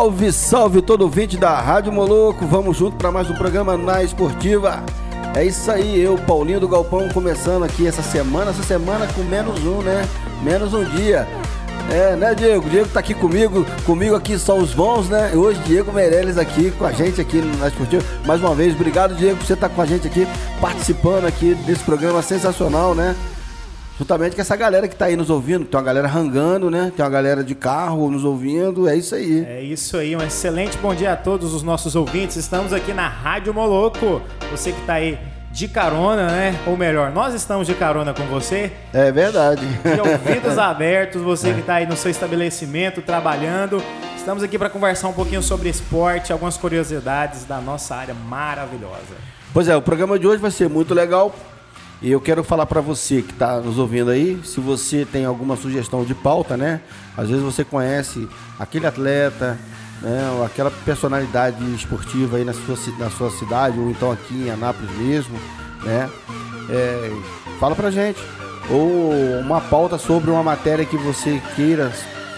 Salve, salve todo ouvinte da Rádio Moloco. Vamos junto para mais um programa na Esportiva. É isso aí, eu, Paulinho do Galpão, começando aqui essa semana, essa semana com menos um, né? Menos um dia. É, né, Diego? Diego tá aqui comigo, comigo aqui só os bons, né? Hoje, Diego Meirelles aqui com a gente aqui na Esportiva. Mais uma vez, obrigado, Diego, por você estar com a gente aqui, participando aqui desse programa sensacional, né? Juntamente com essa galera que tá aí nos ouvindo, tem uma galera rangando, né? Tem uma galera de carro nos ouvindo, é isso aí. É isso aí, um excelente bom dia a todos os nossos ouvintes. Estamos aqui na Rádio Moloco. Você que tá aí de carona, né? Ou melhor, nós estamos de carona com você. É verdade. De ouvidos abertos, você que tá aí no seu estabelecimento trabalhando. Estamos aqui para conversar um pouquinho sobre esporte, algumas curiosidades da nossa área maravilhosa. Pois é, o programa de hoje vai ser muito legal. E eu quero falar para você que está nos ouvindo aí, se você tem alguma sugestão de pauta, né? Às vezes você conhece aquele atleta, né? Aquela personalidade esportiva aí na sua, na sua cidade, ou então aqui em Anápolis mesmo, né? É, fala pra gente. Ou uma pauta sobre uma matéria que você queira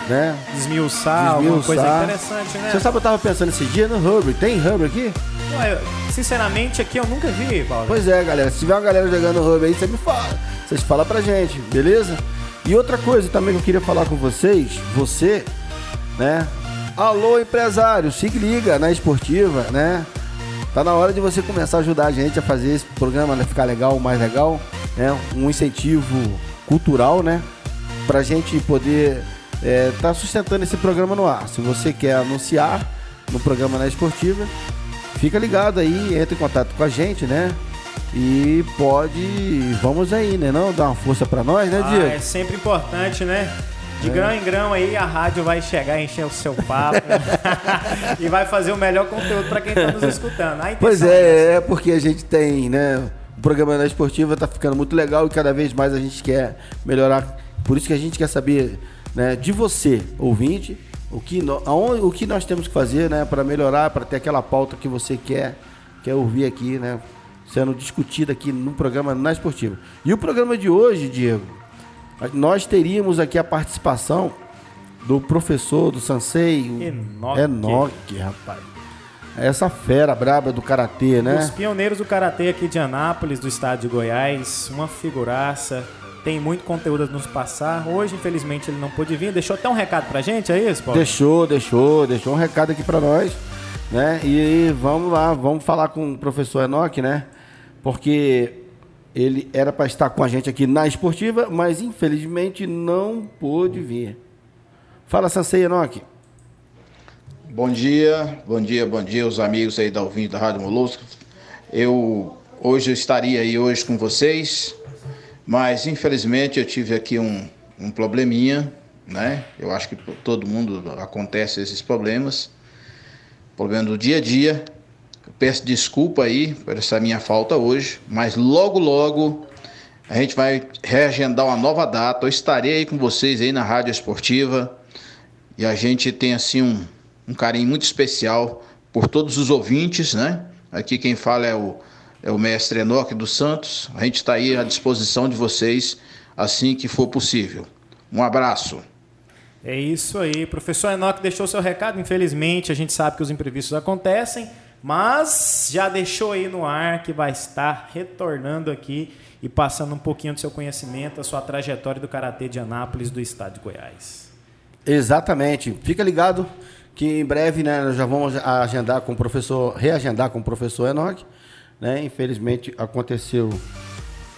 né? Desmiuçar, alguma coisa interessante, né? Você sabe, eu tava pensando esse dia no Hubble. Tem Hubble aqui? Ué, sinceramente, aqui eu nunca vi, Paulo. Pois é, galera. Se tiver uma galera jogando Hubble aí, você me fala. Vocês falam pra gente, beleza? E outra coisa também que eu queria falar com vocês, você, né? Alô, empresário, se liga na esportiva, né? Tá na hora de você começar a ajudar a gente a fazer esse programa né, ficar legal, mais legal, né? Um incentivo cultural, né? Pra gente poder é, tá sustentando esse programa no ar. Se você quer anunciar no programa na esportiva, fica ligado aí, entre em contato com a gente, né? E pode, vamos aí, né? Não dar uma força para nós, né, ah, Diego? É sempre importante, né? De é. grão em grão aí a rádio vai chegar encher o seu papo e vai fazer o melhor conteúdo para quem está nos escutando. Pois é, é, é porque a gente tem, né? O programa da esportiva tá ficando muito legal e cada vez mais a gente quer melhorar. Por isso que a gente quer saber né, de você, ouvinte, o que, no, aonde, o que nós temos que fazer né, para melhorar, para ter aquela pauta que você quer, quer ouvir aqui, né, sendo discutida aqui no programa Na Esportiva. E o programa de hoje, Diego, nós teríamos aqui a participação do professor, do Sansei, Enoque, Enoque rapaz. Essa fera braba do Karatê, né? Os pioneiros do Karatê aqui de Anápolis, do estado de Goiás, uma figuraça tem muito conteúdo a nos passar. Hoje, infelizmente, ele não pôde vir. Deixou até um recado pra gente, é isso, Paulo? Deixou, deixou, deixou um recado aqui pra nós. Né? E vamos lá, vamos falar com o professor Enoque, né? Porque ele era para estar com a gente aqui na esportiva, mas infelizmente não pôde vir. Fala, Sansei Enoque. Bom dia, bom dia, bom dia, os amigos aí da ouvinte da Rádio Molusco. Eu hoje eu estaria aí hoje com vocês mas infelizmente eu tive aqui um, um probleminha, né? Eu acho que todo mundo acontece esses problemas. Problema do dia a dia. Peço desculpa aí por essa minha falta hoje, mas logo logo a gente vai reagendar uma nova data. Eu estarei aí com vocês aí na Rádio Esportiva e a gente tem assim um, um carinho muito especial por todos os ouvintes, né? Aqui quem fala é o é o mestre Enoque dos Santos. A gente está aí à disposição de vocês assim que for possível. Um abraço. É isso aí. Professor Enoque deixou seu recado. Infelizmente, a gente sabe que os imprevistos acontecem, mas já deixou aí no ar que vai estar retornando aqui e passando um pouquinho do seu conhecimento, a sua trajetória do Karatê de Anápolis, do estado de Goiás. Exatamente. Fica ligado que em breve, né, nós já vamos agendar com o professor, reagendar com o professor Enoch, né? Infelizmente aconteceu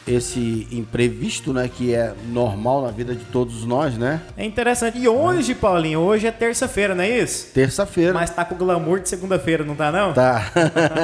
esse imprevisto, né, que é normal na vida de todos nós, né? É interessante. E hoje, Paulinho, hoje é terça-feira, não é isso? Terça-feira. Mas tá com o glamour de segunda-feira, não tá não? Tá.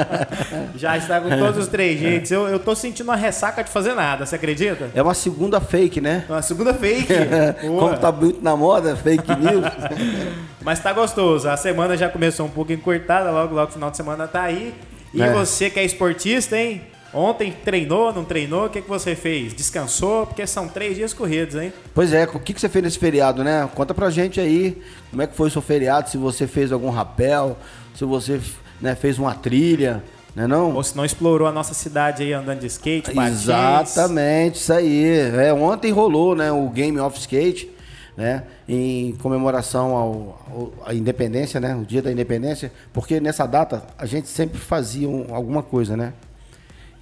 Já está com todos os três jeitos. Eu, eu tô sentindo uma ressaca de fazer nada, você acredita? É uma segunda fake, né? Uma segunda fake. Como tá muito na moda, fake news. Mas tá gostoso. A semana já começou um pouco encurtada, logo, logo, final de semana tá aí. E É. você que é esportista, hein? Ontem treinou, não treinou? O que, que você fez? Descansou? Porque são três dias corridos, hein? Pois é, o que, que você fez nesse feriado, né? Conta pra gente aí como é que foi o seu feriado, se você fez algum rapel, se você né, fez uma trilha, né não? Ou se não explorou a nossa cidade aí andando de skate, patins. Exatamente, isso aí. É, ontem rolou né, o Game of Skate, né? Em comemoração ao, ao- à independência, né? O dia da independência, porque nessa data a gente sempre fazia um- alguma coisa, né?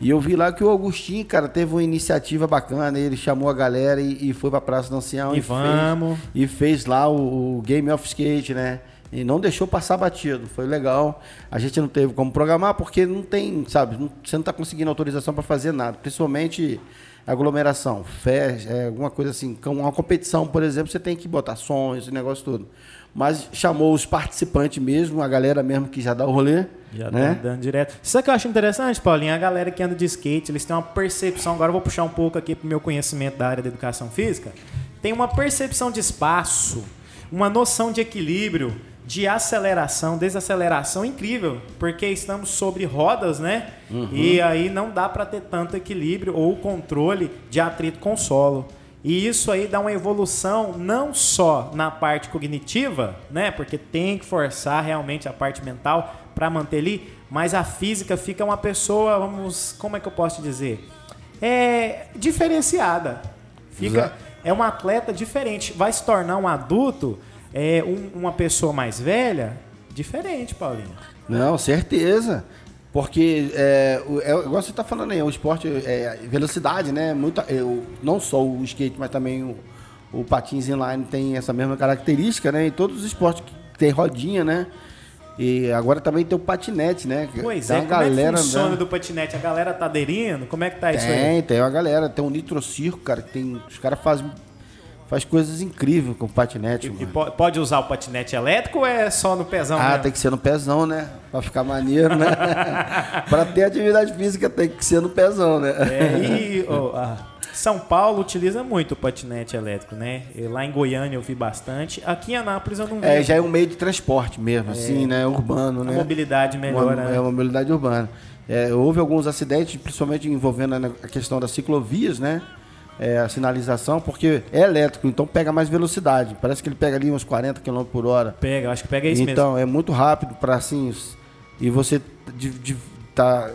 E eu vi lá que o Augustinho, cara, teve uma iniciativa bacana. Ele chamou a galera e, e foi pra Praça do Ancião. E fez- vamos. e fez lá o, o Game of Skate, né? E não deixou passar batido. Foi legal. A gente não teve como programar porque não tem, sabe? não- você não está conseguindo autorização para fazer nada. Principalmente aglomeração, festa, é, alguma coisa assim. Uma competição, por exemplo, você tem que botar som, esse negócio todo. Mas chamou os participantes mesmo, a galera mesmo que já dá o rolê. Já né? tá dando direto. Isso que eu acho interessante, Paulinho, a galera que anda de skate, eles têm uma percepção, agora eu vou puxar um pouco aqui pro meu conhecimento da área da educação física, tem uma percepção de espaço, uma noção de equilíbrio, de aceleração, desaceleração incrível, porque estamos sobre rodas, né? E aí não dá para ter tanto equilíbrio ou controle de atrito com o solo. E isso aí dá uma evolução não só na parte cognitiva, né? Porque tem que forçar realmente a parte mental para manter ali, mas a física fica uma pessoa, vamos, como é que eu posso dizer? É diferenciada. Fica Exato. é um atleta diferente, vai se tornar um adulto, é um- uma pessoa mais velha, diferente, Paulinho. Não, certeza. Porque, é, o- é, igual você está falando aí, o esporte é velocidade, né? Muita, é, o- não só o skate, mas também o, o patins inline tem essa mesma característica, né? E todos os esportes que tem rodinha, né? E agora também tem o patinete, né? Pois Tem é, como é que galera funciona andando. do patinete? A galera tá aderindo? Como é que tá isso aí? Tem, tem uma galera. Tem um nitrocirco, cara, que tem. Os caras fazem faz coisas incríveis com o patinete, E mano. po- pode usar o patinete elétrico ou é só no pezão? Ah, mesmo? tem que ser no pezão, né? Pra ficar maneiro, né? pra ter atividade física tem que ser no pezão, né? É, e ó, a São Paulo utiliza muito o patinete elétrico, né? E Lá em Goiânia eu vi bastante. Aqui em Anápolis eu não vi. É, já é um meio de transporte mesmo, assim, né? Urbano, né? mobilidade melhora. Uma, né? é uma mobilidade urbana. É, houve alguns acidentes, principalmente envolvendo a questão das ciclovias, né? É, a sinalização, porque é elétrico, então pega mais velocidade. Parece que ele pega ali uns 40 km por hora. Pega, acho que pega isso mesmo. então, é muito rápido para assim. E você di- di- tá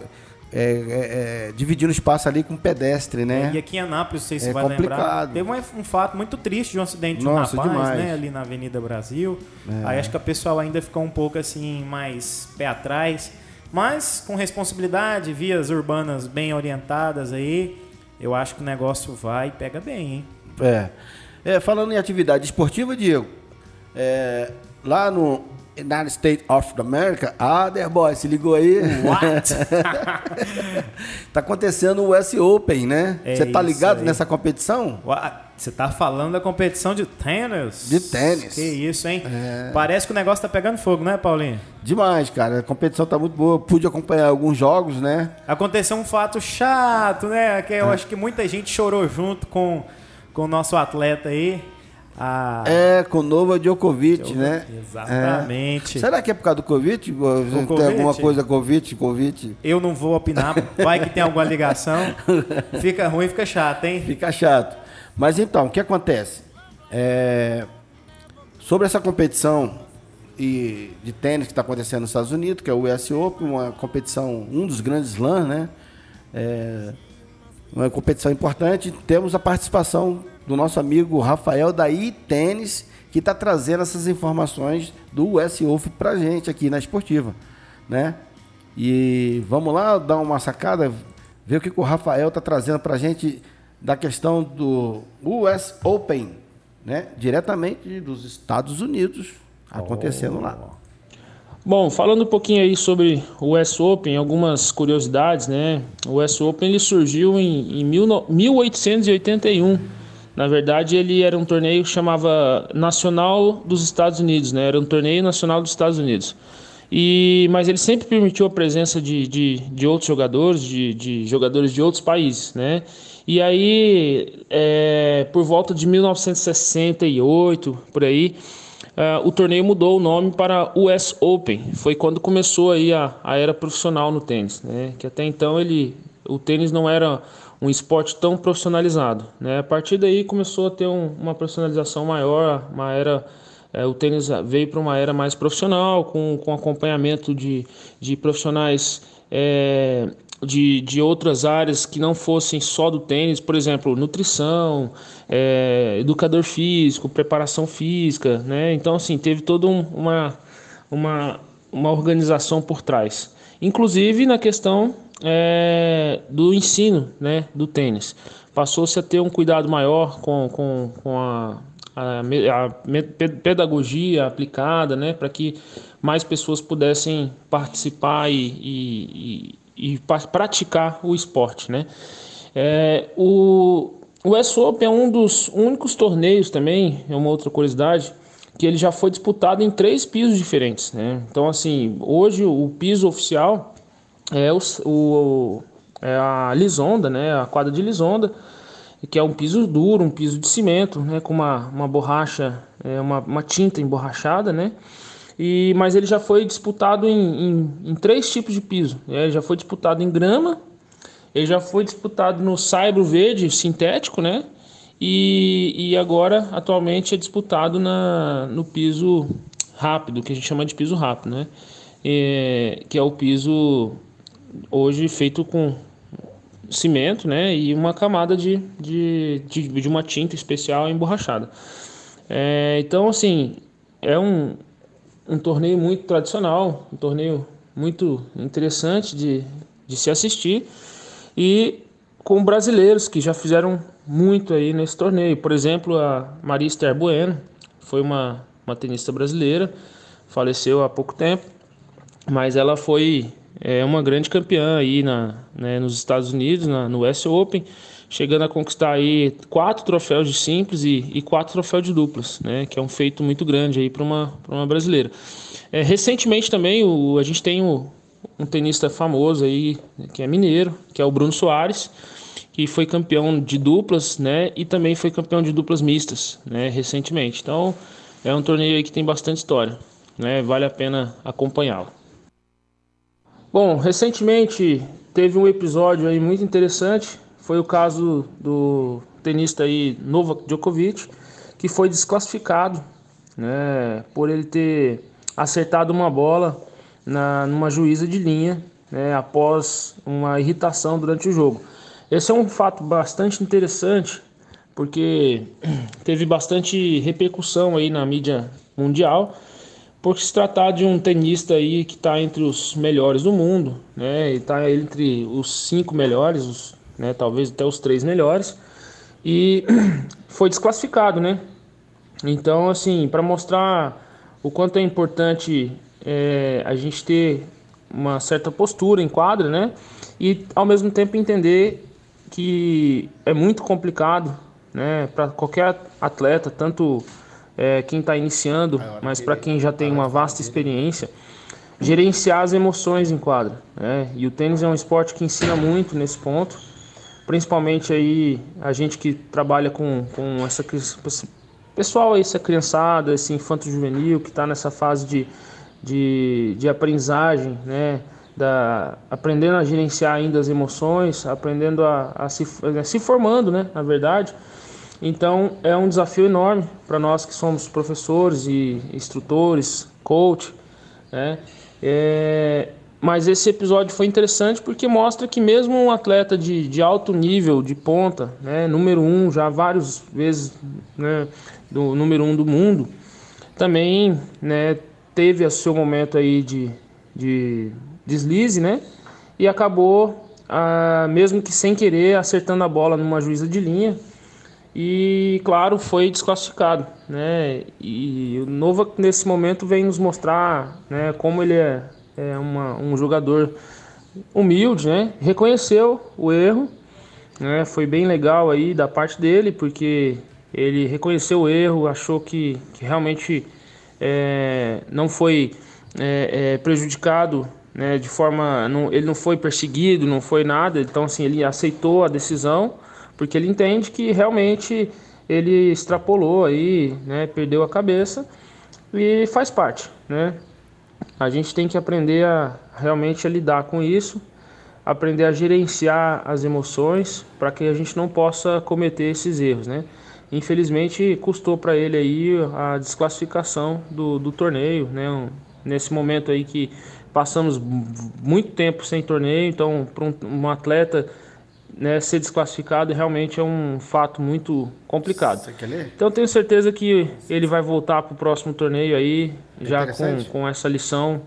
é, é, é, dividindo espaço ali com pedestre, né? E aqui em Anápolis, não sei se É vai lembrar, complicado. teve um, um fato muito triste de um acidente de Nossa, um rapaz, demais. É. né? Ali na Avenida Brasil. Aí acho que o pessoal ainda ficou um pouco assim, mais pé atrás. Mas com responsabilidade, vias urbanas bem orientadas aí, eu acho que o negócio vai e pega bem, hein? É. É, falando em atividade esportiva, Diego, é, lá no United States of America, ah, The Boy, se ligou aí? What? tá acontecendo o US Open, né? É Você tá isso ligado aí. nessa competição? What? Você tá falando da competição de tênis? De tênis. Que isso, hein? É. Parece que o negócio tá pegando fogo, né, Paulinho? Demais, cara. A competição tá muito boa. Pude acompanhar alguns jogos, né? Aconteceu um fato chato, né? Que É. eu acho que muita gente chorou junto com, com o nosso atleta aí. A... É, com o Nova Djokovic, né? Exatamente. É. Será que é por causa do Covid? Tem Covid? alguma coisa Covid, Covid? Eu não vou opinar, vai que tem alguma ligação. Fica ruim, fica chato, hein? Fica chato. Mas então, o que acontece? É, sobre essa competição e de tênis que está acontecendo nos Estados Unidos, que é o US Open, uma competição, um dos grandes slams, né? É, uma competição importante. Temos a participação do nosso amigo Rafael da iTênis, que está trazendo essas informações do US Open para gente aqui na Esportiva, né? E vamos lá dar uma sacada, ver o que, que o Rafael está trazendo para gente da questão do US Open né? Diretamente dos Estados Unidos, acontecendo oh. lá. Bom, falando um pouquinho aí sobre o US Open, algumas curiosidades, né? O US Open ele surgiu em, em mil, 1881. Na verdade, ele era um torneio que chamava Nacional dos Estados Unidos, né? Era um torneio nacional dos Estados Unidos. E, mas ele sempre permitiu a presença de, de, de outros jogadores, de, de jogadores de outros países, né? E aí, é, por volta de 1968, por aí, uh, o torneio mudou o nome para US Open. Foi quando começou aí a, a era profissional no tênis, né? Que até então ele, o tênis não era um esporte tão profissionalizado, né? A partir daí começou a ter um, uma profissionalização maior, uma era é, o tênis veio para uma era mais profissional, com, com acompanhamento de, de profissionais é, de, de outras áreas que não fossem só do tênis, por exemplo, nutrição, é, educador físico, preparação física, né? Então, assim, teve toda um, uma, uma, uma organização por trás. Inclusive na questão é, do ensino né, do tênis. Passou-se a ter um cuidado maior com, com, com a, a, a pedagogia aplicada, né, para que mais pessoas pudessem participar e, e, e praticar o esporte, né? É, o, o US Open é um dos únicos torneios também, é uma outra curiosidade, que ele já foi disputado em três pisos diferentes, né? Então, assim, hoje o piso oficial é, o, o é a Lisonda, né? A quadra de Lisonda, que é um piso duro, um piso de cimento, né? Com uma, uma borracha, é, uma, uma tinta emborrachada, né? E, mas ele já foi disputado em, em, em três tipos de piso. Ele já foi disputado em grama, ele já foi disputado no saibro verde sintético, né? E, e agora, atualmente, é disputado na, no piso rápido, que a gente chama de piso rápido, né? É, que é o piso hoje feito com cimento, né? E uma camada de, de, de, de uma tinta especial emborrachada. É, então, assim, é um, um torneio muito tradicional, um torneio muito interessante de, de se assistir e com brasileiros que já fizeram muito aí nesse torneio. Por exemplo, a Maria Esther Bueno foi uma, uma tenista brasileira, faleceu há pouco tempo, mas ela foi é, uma grande campeã aí na, né, nos Estados Unidos, na, no US Open, chegando a conquistar aí quatro troféus de simples e, e quatro troféus de duplas, né? Que é um feito muito grande aí para uma, uma brasileira. É, recentemente também o, a gente tem o, um tenista famoso aí, que é mineiro, que é o Bruno Soares, que foi campeão de duplas, né? E também foi campeão de duplas mistas, né? Recentemente. Então é um torneio aí que tem bastante história, né? Vale a pena acompanhá-lo. Bom, recentemente teve um episódio aí muito interessante foi o caso do tenista aí Novak Djokovic, que foi desclassificado, né, por ele ter acertado uma bola na numa juíza de linha, né, após uma irritação durante o jogo. Esse é um fato bastante interessante, porque teve bastante repercussão aí na mídia mundial, por se tratar de um tenista aí que está entre os melhores do mundo, né? Está entre os cinco melhores, os né? Talvez até os três melhores. E foi desclassificado, né? Então, assim, para mostrar o quanto é importante é, a gente ter uma certa postura em quadra, né? E ao mesmo tempo entender que é muito complicado, né? Para qualquer atleta, tanto é, quem está iniciando, mas para quem já tem uma vasta experiência, gerenciar as emoções em quadra. Né? E o tênis é um esporte que ensina muito nesse ponto principalmente aí a gente que trabalha com, com essa pessoal, essa criançada, esse infanto juvenil que está nessa fase de, de, de aprendizagem, né? Da, aprendendo a gerenciar ainda as emoções, aprendendo a, a se, a se formando, né? Na verdade. Então é um desafio enorme para nós que somos professores e instrutores, coach, né? É, mas esse episódio foi interessante porque mostra que mesmo um atleta de, de alto nível, de ponta, né, número um, já várias vezes né, do número um do mundo, também né, teve o seu momento aí de, de deslize, né? E acabou, ah, mesmo que sem querer, acertando a bola numa juíza de linha. e, claro, foi desclassificado. Né? E o Nova, nesse momento, vem nos mostrar né, como ele é, é uma, um jogador humilde, né? reconheceu o erro. Né? Foi bem legal aí da parte dele, porque ele reconheceu o erro, achou que, que realmente é, não foi é, é, prejudicado né, de forma. Não, ele não foi perseguido, não foi nada, então assim, ele aceitou a decisão porque ele entende que realmente ele extrapolou aí, né, perdeu a cabeça e faz parte, né? A gente tem que aprender a realmente a lidar com isso, aprender a gerenciar as emoções para que a gente não possa cometer esses erros, né? Infelizmente custou para ele aí a desclassificação do, do torneio, né? Um, nesse momento aí que passamos muito tempo sem torneio, então para um, um atleta né, ser desclassificado realmente é um fato muito complicado. Então tenho certeza que ele vai voltar para o próximo torneio aí, é já com, com essa lição,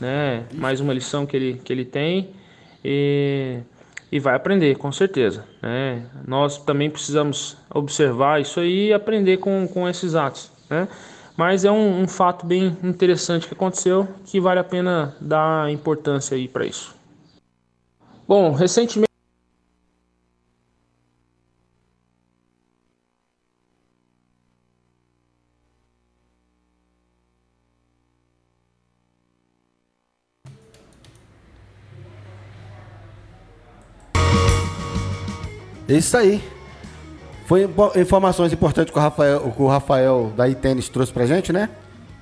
né, mais uma lição que ele, que ele tem. E, e vai aprender, com certeza. Né? Nós também precisamos observar isso aí e aprender com, com esses atos. Né? Mas é um, um fato bem interessante que aconteceu que vale a pena dar importância aí para isso. Bom, recentemente É isso aí. Foi informações importantes que o Rafael, que o Rafael da iTênis trouxe pra gente, né?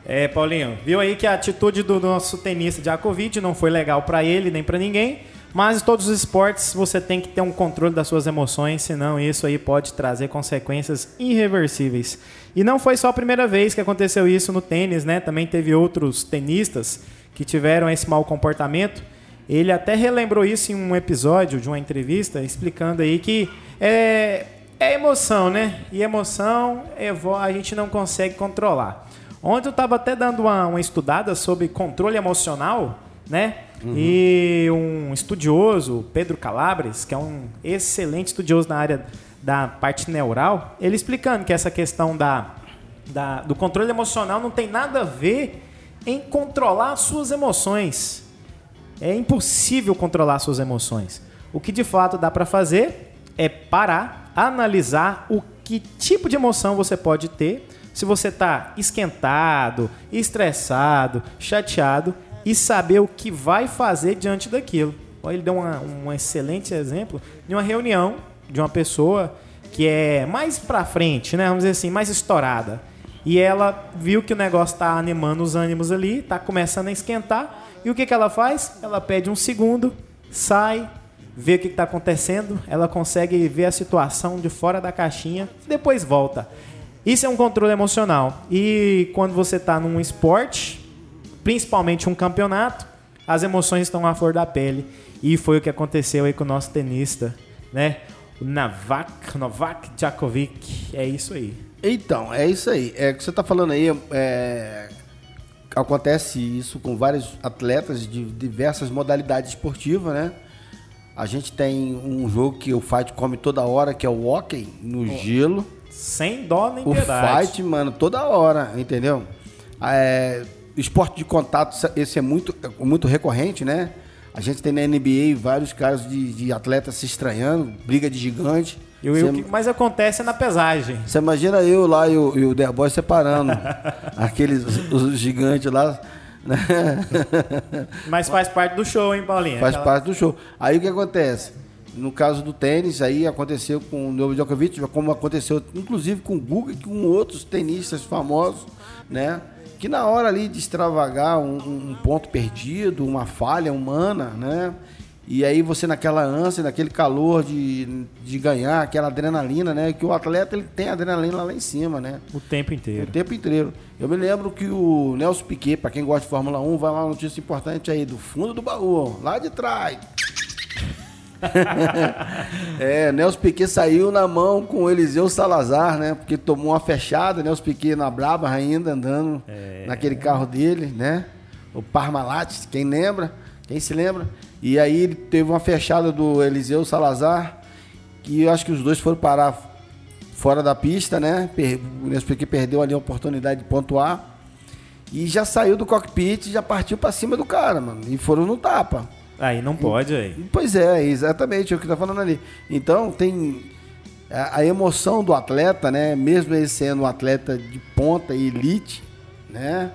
É, Paulinho, viu aí que a atitude do nosso tenista Djokovic não foi legal para ele nem para ninguém, mas em todos os esportes você tem que ter um controle das suas emoções, senão isso aí pode trazer consequências irreversíveis. E não foi só a primeira vez que aconteceu isso no tênis, né? Também teve outros tenistas que tiveram esse mau comportamento. Ele até relembrou isso em um episódio de uma entrevista, explicando aí que é, é emoção, né? E emoção a gente não consegue controlar. Ontem eu estava até dando uma, uma, estudada sobre controle emocional, né? Uhum. E um estudioso, Pedro Calabres, que é um excelente estudioso na área da parte neural, ele explicando que essa questão da, da, do controle emocional não tem nada a ver em controlar suas emoções. É impossível controlar suas emoções. O que de fato dá para fazer é parar, analisar o que tipo de emoção você pode ter, se você está esquentado, estressado, chateado e saber o que vai fazer diante daquilo. Ele deu uma, um excelente exemplo de uma reunião de uma pessoa que é mais para frente, né? Vamos dizer assim, mais estourada. E ela viu que o negócio está animando os ânimos ali, está começando a esquentar e o que, que ela faz? Ela pede um segundo, sai, vê o que está acontecendo, ela consegue ver a situação de fora da caixinha, depois volta. Isso é um controle emocional. E quando você está num esporte, principalmente um campeonato, as emoções estão à flor da pele. E foi o que aconteceu aí com o nosso tenista, né? O Novak, Novak Djokovic. É isso aí. Então, é isso aí. É o que você está falando aí. É, acontece isso com vários atletas de diversas modalidades esportivas, né? A gente tem um jogo que o Fight come toda hora, que é o hockey no oh. gelo. Sem dó nem o piedade. O Fight, mano, toda hora, entendeu? É, esporte de contato, esse é muito, muito recorrente, né? A gente tem na NBA vários casos de, de atletas se estranhando, briga de gigante. E o que mais acontece é na pesagem. Você imagina eu lá e o, e o The Boy separando aqueles os gigantes lá. Né? Mas faz parte do show, hein, Paulinho? Faz Aquela... parte do show. Aí o que acontece? No caso do tênis, aí aconteceu com o Novak Djokovic, como aconteceu inclusive com o Guga e com outros tenistas famosos, né? Que na hora ali de extravagar um, um ponto perdido, uma falha humana, né? E aí você naquela ânsia, naquele calor de, de ganhar, aquela adrenalina, né? Que o atleta ele tem adrenalina lá em cima, né? O tempo inteiro. O tempo inteiro. Eu me lembro que o Nelson Piquet, para quem gosta de Fórmula 1, vai lá uma notícia importante aí, do fundo do baú, lá de trás. é, Nelson Piquet saiu na mão com o Eliseu Salazar, né? Porque tomou uma fechada, Nelson Piquet na braba ainda, andando é... naquele carro dele, né? O Parmalat, quem lembra? Quem se lembra? E aí teve uma fechada do Eliseu Salazar, que eu acho que os dois foram parar fora da pista, né? Per- Nespequi perdeu ali a oportunidade de pontuar. E já saiu do cockpit e já partiu pra cima do cara, mano. E foram no tapa. Aí não pode, aí. Pois é, exatamente é o que tá falando ali. Então tem a, emoção do atleta, né? Mesmo ele sendo um atleta de ponta e elite, né?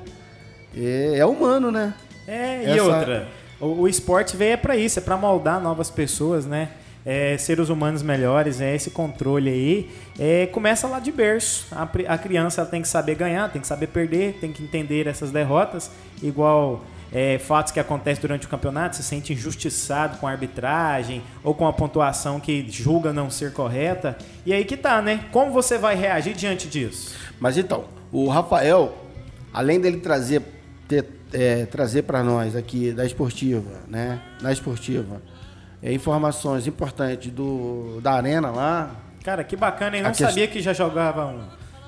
É, é humano, né? É, e Essa- outra, o, o esporte veio é pra isso, é pra moldar novas pessoas, né? É, seres humanos melhores, é esse controle aí. É, começa lá de berço. A, a criança tem que saber ganhar, tem que saber perder, tem que entender essas derrotas. Igual é, fatos que acontecem durante o campeonato, se sente injustiçado com a arbitragem ou com a pontuação que julga não ser correta. E aí que tá, né? Como você vai reagir diante disso? Mas então, o Rafael, além dele trazer ter, é, trazer para nós aqui da esportiva, né? Na esportiva, é, informações importantes do da arena lá. Cara, que bacana, hein? A Não sabia que já jogavam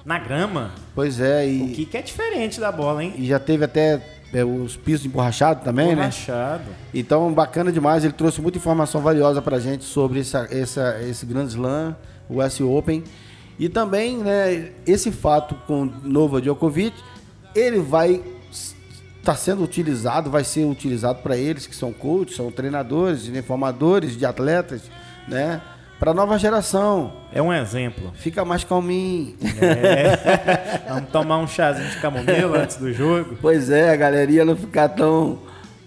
na grama. Pois é, e, O que, que é diferente da bola, hein? e já teve até é, os pisos emborrachados também, né? Borrachado. Então, bacana demais. Ele trouxe muita informação valiosa pra gente sobre essa, essa, esse Grand Slam, o US Open. E também, né, esse fato com Nova Djokovic, ele vai estar sendo utilizado, vai ser utilizado para eles que são coaches, são treinadores, informadores de atletas, né? Para nova geração. É um exemplo. Fica mais calminho. Vamos tomar um chazinho de camomila antes do jogo. Pois é, a galeria não ficar tão,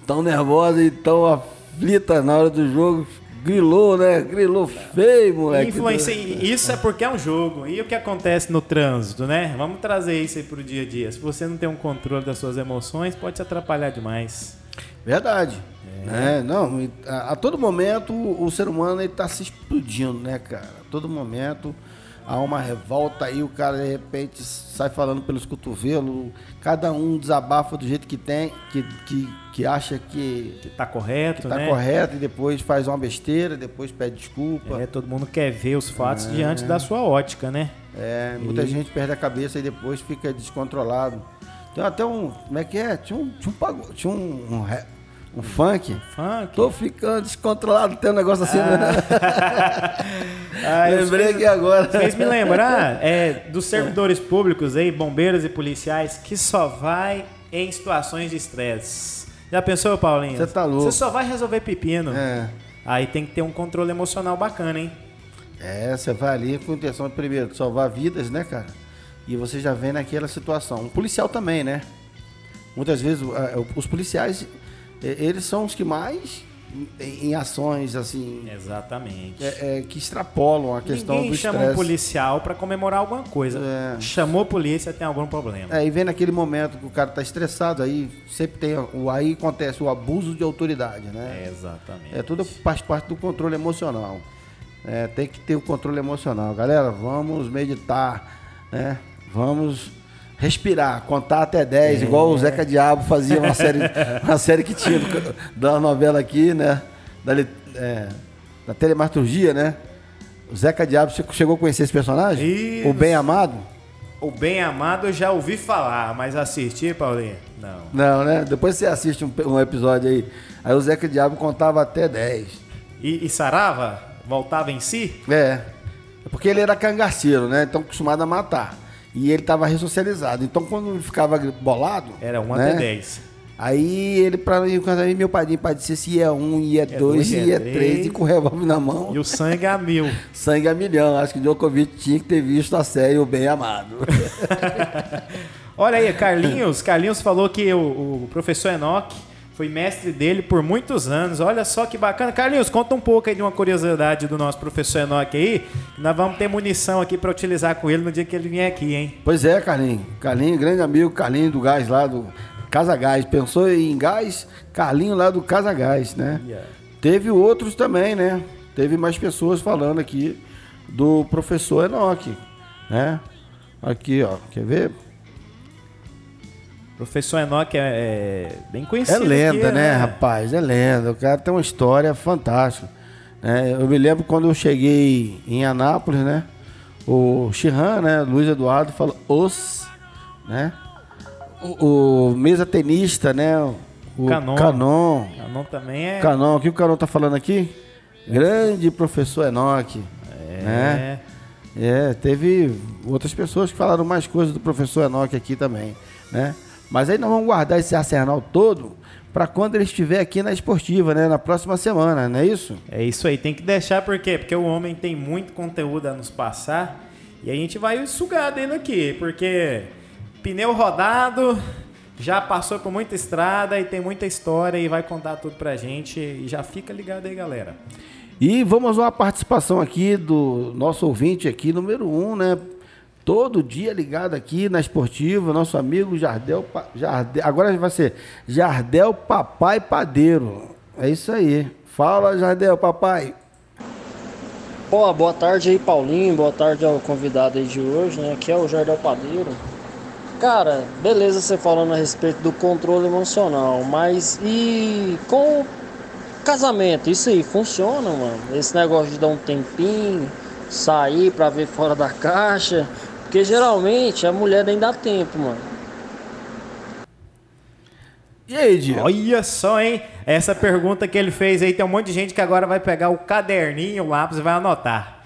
tão nervosa e tão aflita na hora do jogo. Grilou, né? Grilou feio, moleque. Influência, isso é porque é um jogo. E o que acontece no trânsito, né? Vamos trazer isso aí pro dia a dia. Se você não tem um controle das suas emoções, pode te atrapalhar demais. Verdade. É, não, e a, a todo momento o, o ser humano está se explodindo, né, cara? A todo momento há uma revolta aí, o cara de repente sai falando pelos cotovelos, cada um desabafa do jeito que tem, que, que, que acha que, Que tá correto, tá né? correto e depois faz uma besteira, depois pede desculpa. É, todo mundo quer ver os fatos diante da sua ótica, né? É, muita gente perde a cabeça e depois fica descontrolado. Tem até um. Como é que é? Tinha um, tinha um, tinha um, um, um funk. Funk. Tô ficando descontrolado, tem um negócio assim, né? Ah, eu- Lembrei aqui agora. Fez me lembrar é, dos servidores públicos aí, bombeiros e policiais, que só vai em situações de estresse. Já pensou, Paulinho? Você tá louco. Você só vai resolver pepino. É. Aí tem que ter um controle emocional bacana, hein? É, você vai ali com a intenção, primeiro, de salvar vidas, né, cara? E você já vem naquela situação. Um policial também, né? Muitas vezes ah, os policiais, eles são os que mais, em em ações, assim, Exatamente. é- é, que extrapolam a questão Ninguém do chama um policial pra comemorar alguma coisa. É. Chamou polícia, tem algum problema. É, e vem naquele momento que o cara tá estressado, aí sempre tem, o, aí acontece o abuso de autoridade, né? Exatamente. É, tudo faz parte do controle emocional. É, tem que ter o controle emocional. Galera, vamos meditar, né? Vamos respirar, contar até 10, igual o Zeca Diabo fazia uma série, uma série que tinha do- da novela aqui, né? Da, é, da telematurgia, né? O Zeca Diabo, você chegou a conhecer esse personagem? Isso. O Bem Amado? O Bem Amado eu já ouvi falar, mas assistir, Paulinho? Não. Não, né? Depois você assiste um, um episódio aí. Aí o Zeca Diabo contava até 10. E, e Sarava? Voltava em si? É. É porque ele era cangaceiro, né? Então acostumado a matar. E ele estava ressocializado. Então quando ficava bolado. Era 1 né? até 10. Aí ele, pra aí, meu padrinho para dizer se ia um, ia dois, dois, ia ia três. três, e com o revólver na mão. E o sangue a mil. Sangue a milhão. Acho que o Djokovic tinha que ter visto a série O Bem Amado. Olha aí, Carlinhos. Carlinhos falou que o, o professor Enoch foi mestre dele por muitos anos. Olha só que bacana. Carlinhos, conta um pouco aí de uma curiosidade do nosso professor Enoch aí. Nós vamos ter munição aqui para utilizar com ele no dia que ele vier aqui, hein? Pois é, Carlinho. Carlinho, grande amigo, Carlinho do Gás lá do Casa Gás. Pensou em gás? Carlinho lá do Casa Gás, né? Yeah. Teve outros também, né? Teve mais pessoas falando aqui do professor Enoch, né? Aqui, ó. Quer ver? Professor Enoch é, é bem É conhecido. lenda, aqui, né, rapaz? É lenda. O cara tem uma história fantástica. né? Eu me lembro quando eu cheguei em Anápolis, né? O Chirran, né? Luiz Eduardo falou os, né? O, o mesa tenista, né? O Canon. Canon. Canon também é. Canon, o que o Canon tá falando aqui? Grande professor Enoch. É. Né? É, teve outras pessoas que falaram mais coisas do professor Enoque aqui também, né? Mas aí nós vamos guardar esse arsenal todo para quando ele estiver aqui na esportiva, né? Na próxima semana, não é isso? É isso aí, tem que deixar por quê? Porque o homem tem muito conteúdo a nos passar e a gente vai sugar dele aqui, porque pneu rodado, já passou por muita estrada e tem muita história e vai contar tudo pra gente e já fica ligado aí, galera. E vamos a uma participação aqui do nosso ouvinte aqui, número um, né? Todo dia ligado aqui na esportiva, nosso amigo Jardel, Jardel agora vai ser Jardel Papai Padeiro. É isso aí. Fala, Jardel Papai. Boa, boa tarde aí, Paulinho. Boa tarde ao convidado aí de hoje, né? Aqui é o Jardel Padeiro. Cara, beleza você falando a respeito do controle emocional, mas e com casamento, isso aí funciona, mano. Esse negócio de dar um tempinho, sair pra ver fora da caixa. Porque geralmente a mulher nem dá tempo, mano. E aí, Diego? Olha só, hein? Essa pergunta que ele fez aí, tem um monte de gente que agora vai pegar o caderninho, o lápis e vai anotar.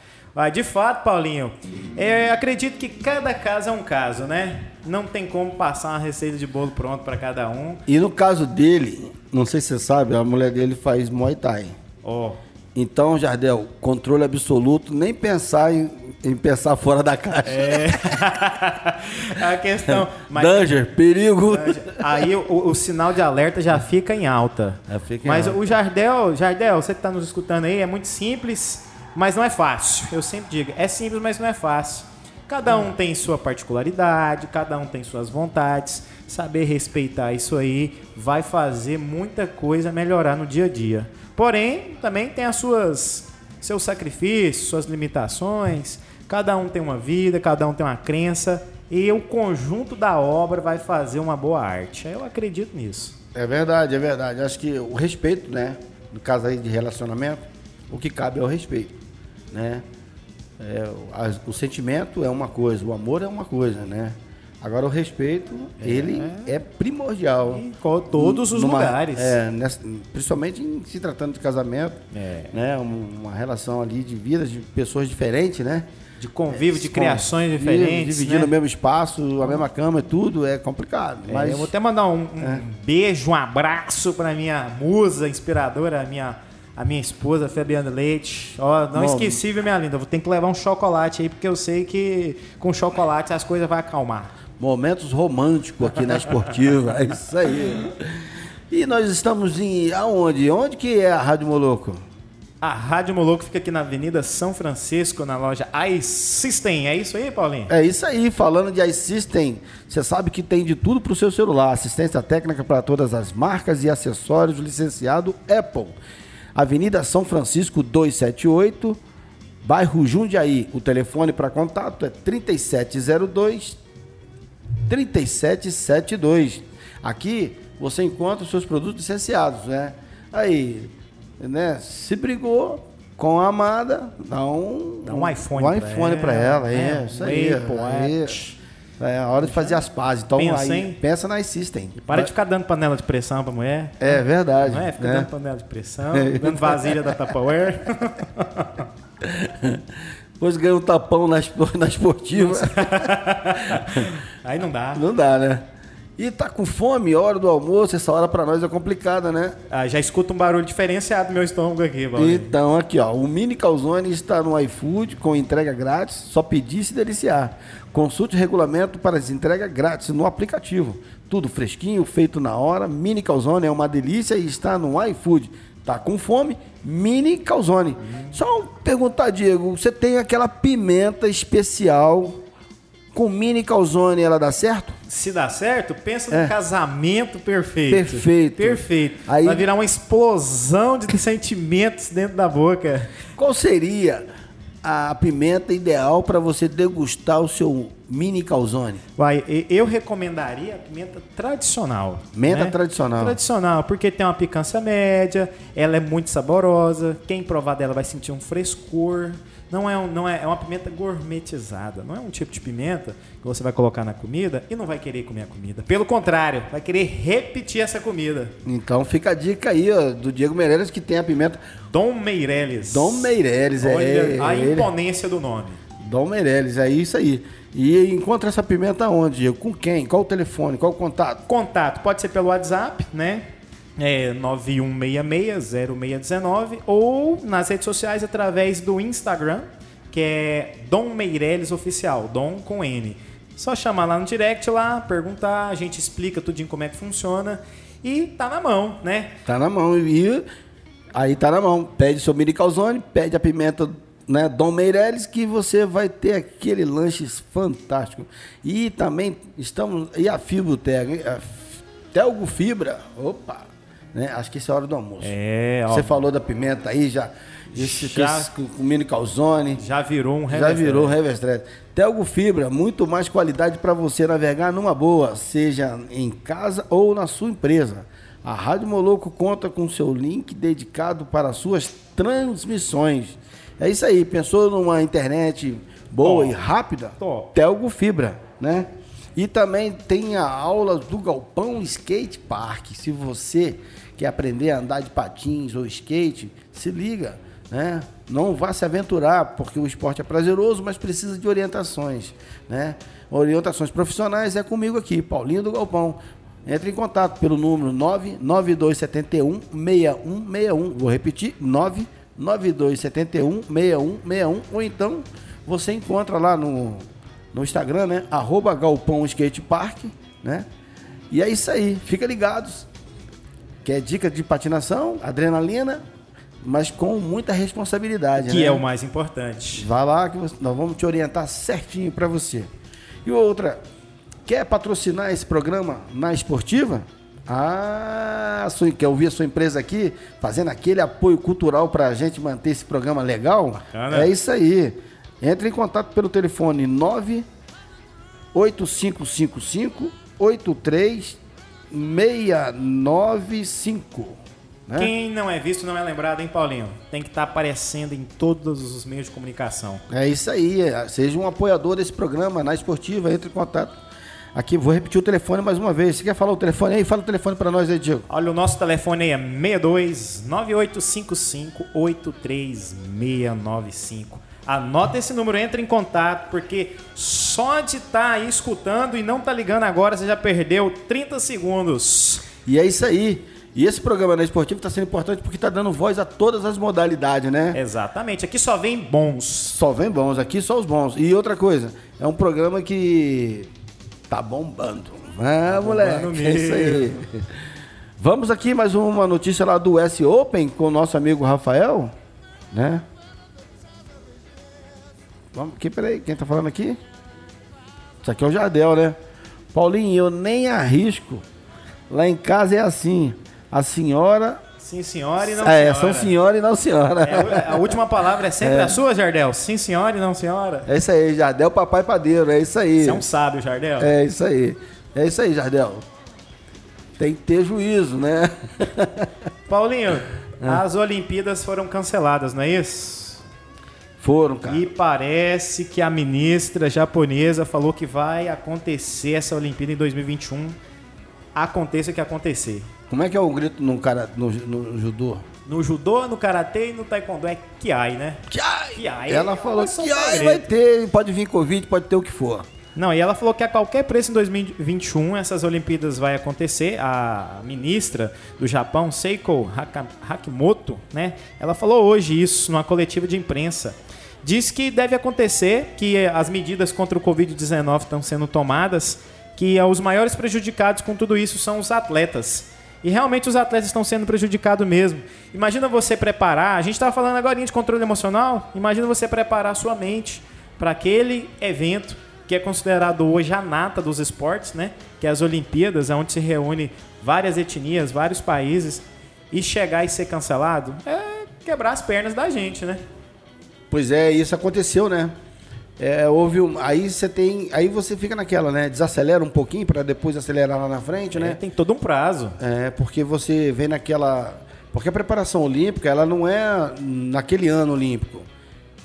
De fato, Paulinho, eu acredito que cada caso é um caso, né? Não tem como passar uma receita de bolo pronto para cada um. E no caso dele, não sei se você sabe, a mulher dele faz Muay Thai. Ó. Oh. Então, Jardel, controle absoluto, nem pensar em, em pensar fora da caixa. É. a questão. Mas, Danger, perigo. Aí o, o, sinal de alerta já fica em alta. Fica em mas alta. o Jardel, Jardel, você que está nos escutando aí, é muito simples, mas não é fácil. Eu sempre digo, é simples, mas não é fácil. Cada um tem sua particularidade, cada um tem suas vontades. Saber respeitar isso aí vai fazer muita coisa melhorar no dia a dia. Porém, também tem as suas seus sacrifícios, suas limitações. Cada um tem uma vida, cada um tem uma crença e o conjunto da obra vai fazer uma boa arte. Eu acredito nisso. É verdade, é verdade. Acho que o respeito, né, no caso aí de relacionamento, o que cabe é o respeito, né? É, o sentimento é uma coisa, o amor é uma coisa, né? Agora o respeito, é. ele é primordial. Em todos os numa, lugares. É, nessa, principalmente em se tratando de casamento, é. né? Uma, uma, relação ali de vidas de pessoas diferentes, né? De convívio, de criações diferentes. Dividindo né? o mesmo espaço, a mesma cama, tudo é complicado. É, mas... Eu vou até mandar um, um é. beijo, um abraço para minha musa inspiradora, a minha a minha esposa, Fabiana Leite. Ó, não Bom, esqueci, viu, minha linda? Vou ter que levar um chocolate aí, porque eu sei que com chocolate as coisas vão acalmar. Momentos românticos aqui na esportiva. é isso aí. E nós estamos em aonde? Onde que é a Rádio Moloco? A Rádio Moloco fica aqui na Avenida São Francisco, na loja iSystem. É isso aí, Paulinho? É isso aí. Falando de iSystem, você sabe que tem de tudo para o seu celular. Assistência técnica para todas as marcas e acessórios licenciado Apple. Avenida São Francisco 278, bairro Jundiaí. O telefone para contato é 3702 3772. Aqui você encontra os seus produtos licenciados, né? Aí, né? Se brigou com a amada, dá um, dá um iPhone, um iPhone para ela. É, é, isso aí. aí. É a hora de fazer as pazes. Então pensa, aí, pensa na System. E para de ficar dando panela de pressão pra mulher. É verdade. Não é? Fica né? dando panela de pressão, dando vasilha da Tupperware. Depois ganha um tapão na, na esportiva. aí não dá. Não dá, né? E tá com fome, hora do almoço, essa hora para nós é complicada, né? Ah, já escuta um barulho diferenciado no meu estômago aqui, Valdir. Então, aqui, ó, o Mini Calzone está no iFood com entrega grátis, só pedir e se deliciar. Consulte o regulamento para as entregas grátis no aplicativo. Tudo fresquinho, feito na hora. Mini Calzone é uma delícia e está no iFood. Tá com fome? Mini Calzone. Hum. Só perguntar, Diego, você tem aquela pimenta especial com mini calzone ela dá certo? Se dá certo, pensa é. no casamento perfeito. Perfeito. Perfeito. Aí... Vai virar uma explosão de sentimentos dentro da boca. Qual seria a pimenta ideal para você degustar o seu mini calzone? Vai, eu recomendaria a pimenta tradicional. Menta né? tradicional. Tradicional, porque tem uma picância média, ela é muito saborosa, quem provar dela vai sentir um frescor. Não é, um, não é, é uma pimenta gourmetizada. Não é um tipo de pimenta que você vai colocar na comida e não vai querer comer a comida. Pelo contrário, vai querer repetir essa comida. Então fica a dica aí ó, do Diego Meirelles que tem a pimenta. Dom Meirelles. Dom Meirelles, é. a imponência do nome. Dom Meirelles, é isso aí. E encontra essa pimenta onde? Com quem? Qual o telefone? Qual o contato? Contato pode ser pelo WhatsApp, né? É 9166-0619 ou nas redes sociais através do Instagram, que é Dom Meirelles Oficial, Dom com N. Só chamar lá no direct lá, perguntar, a gente explica tudinho como é que funciona e tá na mão, né? Tá na mão. E aí tá na mão. Pede seu mini calzone, pede a pimenta né, Dom Meirelles, que você vai ter aquele lanche fantástico. E também estamos. E a Fibrotega, Telgo Fibra, opa, né? Acho que isso é hora do almoço. É. Você falou da pimenta aí, já. Esse, Já- esse com mini calzone. Já virou um Já virou revertério. Revestrete. Telgo Fibra, muito mais qualidade para você navegar numa boa, seja em casa ou na sua empresa. A Rádio Moloco conta com seu link dedicado para suas transmissões. É isso aí, pensou numa internet boa Top. e rápida? Top. Telgo Fibra, né? E também tem a aula do Galpão Skate Park. Se você quer aprender a andar de patins ou skate, se liga, né? Não vá se aventurar, porque o esporte é prazeroso, mas precisa de orientações, né? Orientações profissionais é comigo aqui, Paulinho do Galpão. Entre em contato pelo número 99271 6161. Vou repetir, 99271 6161 ou então você encontra lá no no Instagram, né? Arroba Galpão Skate Park, né? E é isso aí, fica ligados. Que é dica de patinação, adrenalina, mas com muita responsabilidade, Que né? é o mais importante. Vai lá que você- nós vamos te orientar certinho para você. E outra, quer patrocinar esse programa na esportiva? Ah, sua- quer ouvir a sua empresa aqui fazendo aquele apoio cultural para a gente manter esse programa legal? Bacana. É isso aí. Entre em contato pelo telefone 98555 83695. Né? Quem não é visto não é lembrado, hein, Paulinho? Tem que estar aparecendo em todos os meios de comunicação. É isso aí. Seja um apoiador desse programa na esportiva, entre em contato. Aqui, vou repetir o telefone mais uma vez. Você quer falar o telefone aí? Fala o telefone para nós aí, Diego. Olha, o nosso telefone aí é 62 9855 83695. Anota esse número, entra em contato, porque só de estar aí escutando e não tá ligando agora, você já perdeu 30 segundos. E é isso aí. E esse programa na esportiva está sendo importante porque está dando voz a todas as modalidades, né? Exatamente, aqui só vem bons. Só vem bons, aqui só os bons. E outra coisa, é um programa que tá bombando. Ah, moleque, bombando é isso aí. Vamos aqui mais uma notícia lá do S Open com o nosso amigo Rafael, né? Vamos, aqui, peraí, quem tá falando aqui? Isso aqui é o Jardel, né? Paulinho, eu nem arrisco. Lá em casa é assim. A senhora. Sim, senhora e não é, senhora. são senhora e não senhora. É, a última palavra é sempre a sua, Jardel. Sim, senhora e não senhora. É isso aí, Jardel, papai padeiro, é isso aí. Você é um sábio, Jardel. É isso aí. É isso aí, Jardel. Tem que ter juízo, né? Paulinho, Ah. as Olimpíadas foram canceladas, não é isso? Foram, cara. E parece que a ministra japonesa falou que vai acontecer essa Olimpíada em 2021. Aconteça o que acontecer. Como é que é o grito no, cara, no, no judô? No judô, no karatê e no taekwondo é kiai, né? Kiai. Ela falou que ai, segredo. vai ter, pode vir Covid, pode ter o que for. Não, e ela falou que a qualquer preço em 2021 essas Olimpíadas vai acontecer. A ministra do Japão, Seiko Hakimoto, né? Ela falou hoje isso numa coletiva de imprensa. Diz que deve acontecer, que as medidas contra o Covid-19 estão sendo tomadas, que os maiores prejudicados com tudo isso são os atletas. E realmente os atletas estão sendo prejudicados mesmo. Imagina você preparar, a gente estava falando agora de controle emocional, imagina você preparar sua mente para aquele evento que é considerado hoje a nata dos esportes, né? Que é as Olimpíadas, onde se reúne várias etnias, vários países, e chegar e ser cancelado é quebrar as pernas da gente, né? Pois é, isso aconteceu, né? É, houve um, aí você tem, aí você fica naquela, né? Desacelera um pouquinho para depois acelerar lá na frente, É, né? tem todo um prazo. É, porque você vem naquela. Porque a preparação olímpica, ela não é naquele ano olímpico.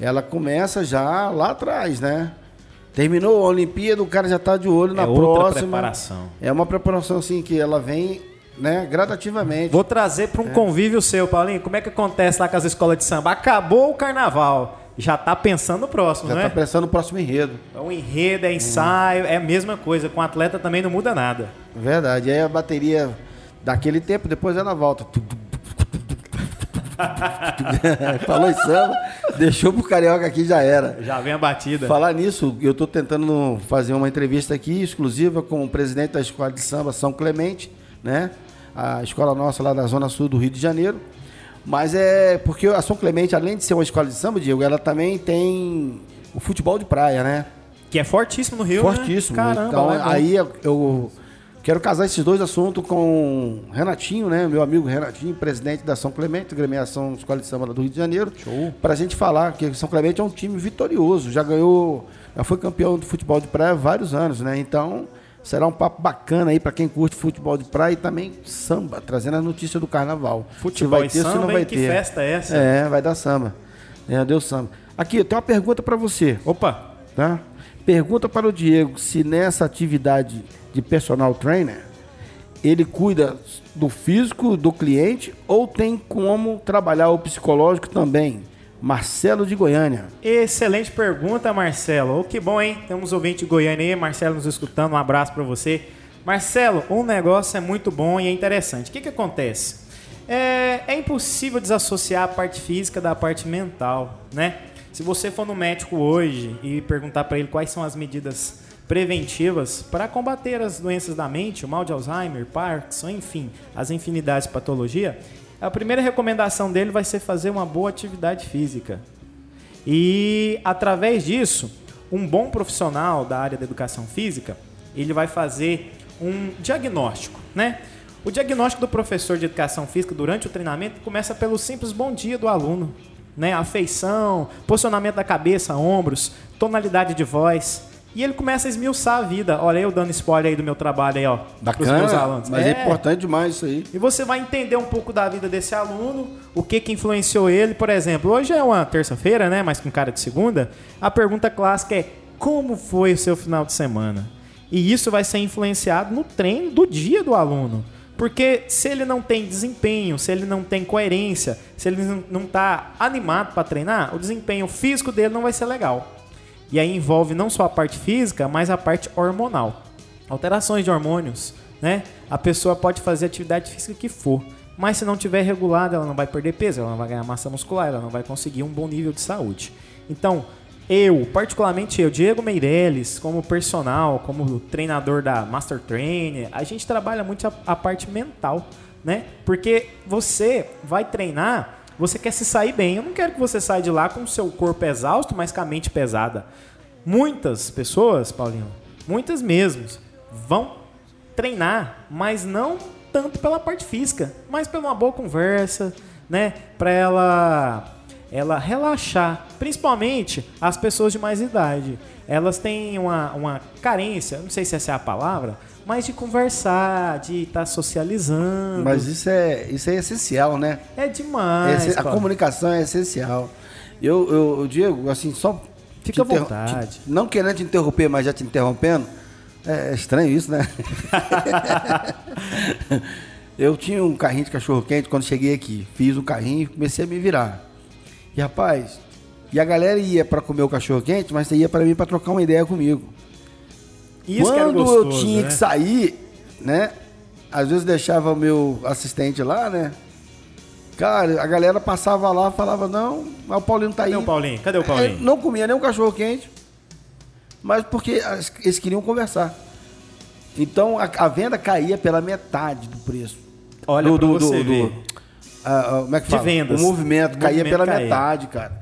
Ela começa já lá atrás, né? Terminou a Olimpíada, o cara já tá de olho na é outra próxima. preparação. É uma preparação assim que ela vem, né, gradativamente. Vou trazer para um convívio seu, Paulinho. Como é que acontece lá com as escolas de samba? Acabou o carnaval. Já tá pensando no próximo, Já não tá é? pensando no próximo enredo. É um enredo, é ensaio, é a mesma coisa. Com o atleta também não muda nada. Verdade. Aí a bateria daquele tempo, depois ela volta. Falou em samba, deixou pro carioca aqui já era. Já vem a batida. Falar nisso, eu estou tentando fazer uma entrevista aqui exclusiva com o presidente da Escola de Samba São Clemente, né? A escola nossa lá da Zona Sul do Rio de Janeiro. Mas é porque a São Clemente, além de ser uma escola de samba, Diego, ela também tem o futebol de praia, né? Que é fortíssimo no Rio, Fortíssimo. né? Caramba, então, é aí eu- quero casar esses dois assuntos com o Renatinho, né? Meu amigo Renatinho, presidente da São Clemente, gremiação Escola de Samba do Rio de Janeiro. Show. Pra gente falar que São Clemente é um time vitorioso, já ganhou, já foi campeão do futebol de praia há vários anos, né? Então, será um papo bacana aí pra quem curte futebol de praia e também samba, trazendo as notícias do carnaval. Futebol se vai e ter, se samba, não vai? Que ter. festa é essa? É, vai dar samba. É, deu samba. Aqui, eu tenho uma pergunta pra você Opa, tá? Pergunta para o Diego se nessa atividade de personal trainer ele cuida do físico do cliente ou tem como trabalhar o psicológico também. Marcelo de Goiânia. excelente pergunta, Marcelo. Oh, que bom, hein? Temos ouvinte de Goiânia aí, Marcelo nos escutando. Um abraço pra você. Marcelo, um negócio é muito bom e é interessante. O que, que acontece? É, é impossível desassociar a parte física da parte mental, né? Se você for no médico hoje e perguntar para ele quais são as medidas preventivas para combater as doenças da mente, o mal de Alzheimer, Parkinson, enfim, as infinidades de patologia, a primeira recomendação dele vai ser fazer uma boa atividade física. E através disso, um bom profissional da área da educação física, ele vai fazer um diagnóstico, né? O diagnóstico do professor de educação física durante o treinamento começa pelo simples bom dia do aluno, né? A feição, posicionamento da cabeça, ombros, tonalidade de voz. E ele começa a esmiuçar a vida. Olha, eu dando spoiler aí do meu trabalho aí, ó. pros meus alunos. mas é. importante demais isso aí. E você vai entender um pouco da vida desse aluno, o que que influenciou ele. Por exemplo, hoje é uma terça-feira, né? Mas com cara de segunda. A pergunta clássica é: como foi o seu final de semana? E isso vai ser influenciado no treino do dia do aluno. Porque se ele não tem desempenho, se ele não tem coerência, se ele não- não está animado para treinar, o desempenho físico dele não vai ser legal. E aí envolve não só a parte física, mas a parte hormonal. Alterações de hormônios, né? A pessoa pode fazer atividade física que for, mas se não tiver regulada, ela não vai perder peso, ela não vai ganhar massa muscular, ela não vai conseguir um bom nível de saúde. Então, eu, particularmente eu, Diego Meirelles, como personal, como treinador da Master Trainer, a gente trabalha muito a, a parte mental, né? Porque você vai treinar, você quer se sair bem. Eu não quero que você saia de lá com o seu corpo exausto, mas com a mente pesada. Muitas pessoas, Paulinho, muitas mesmo, vão treinar, mas não tanto pela parte física, mas pela uma boa conversa, né? Para ela ela relaxar, principalmente as pessoas de mais idade. Elas têm uma, uma carência, não sei se essa é a palavra, mas de conversar, de estar socializando. Mas isso é, isso é essencial, né? é demais. Esse- a Paulo. comunicação é essencial. Eu, eu, eu, Diego, assim, só. Fica à vontade. te- não querendo te interromper, mas já te interrompendo. É, é estranho isso, né? eu tinha um carrinho de cachorro-quente quando cheguei aqui. Fiz um carrinho e comecei a me virar. E rapaz, e a galera ia pra comer o cachorro-quente, mas você ia pra mim pra trocar uma ideia comigo. Isso Quando gostoso, eu tinha né? que sair, né? Às vezes deixava o meu assistente lá, né? Cara, a galera passava lá e falava, não, mas o Paulinho tá aí. Cadê o Paulinho? Cadê o Paulinho? É, não comia nem um cachorro quente, mas porque eles queriam conversar. Então a, a venda caía pela metade do preço. Olha pra você ver. ah, ah, como é que De fala? vendas. O movimento O caía movimento pela caía. metade, cara.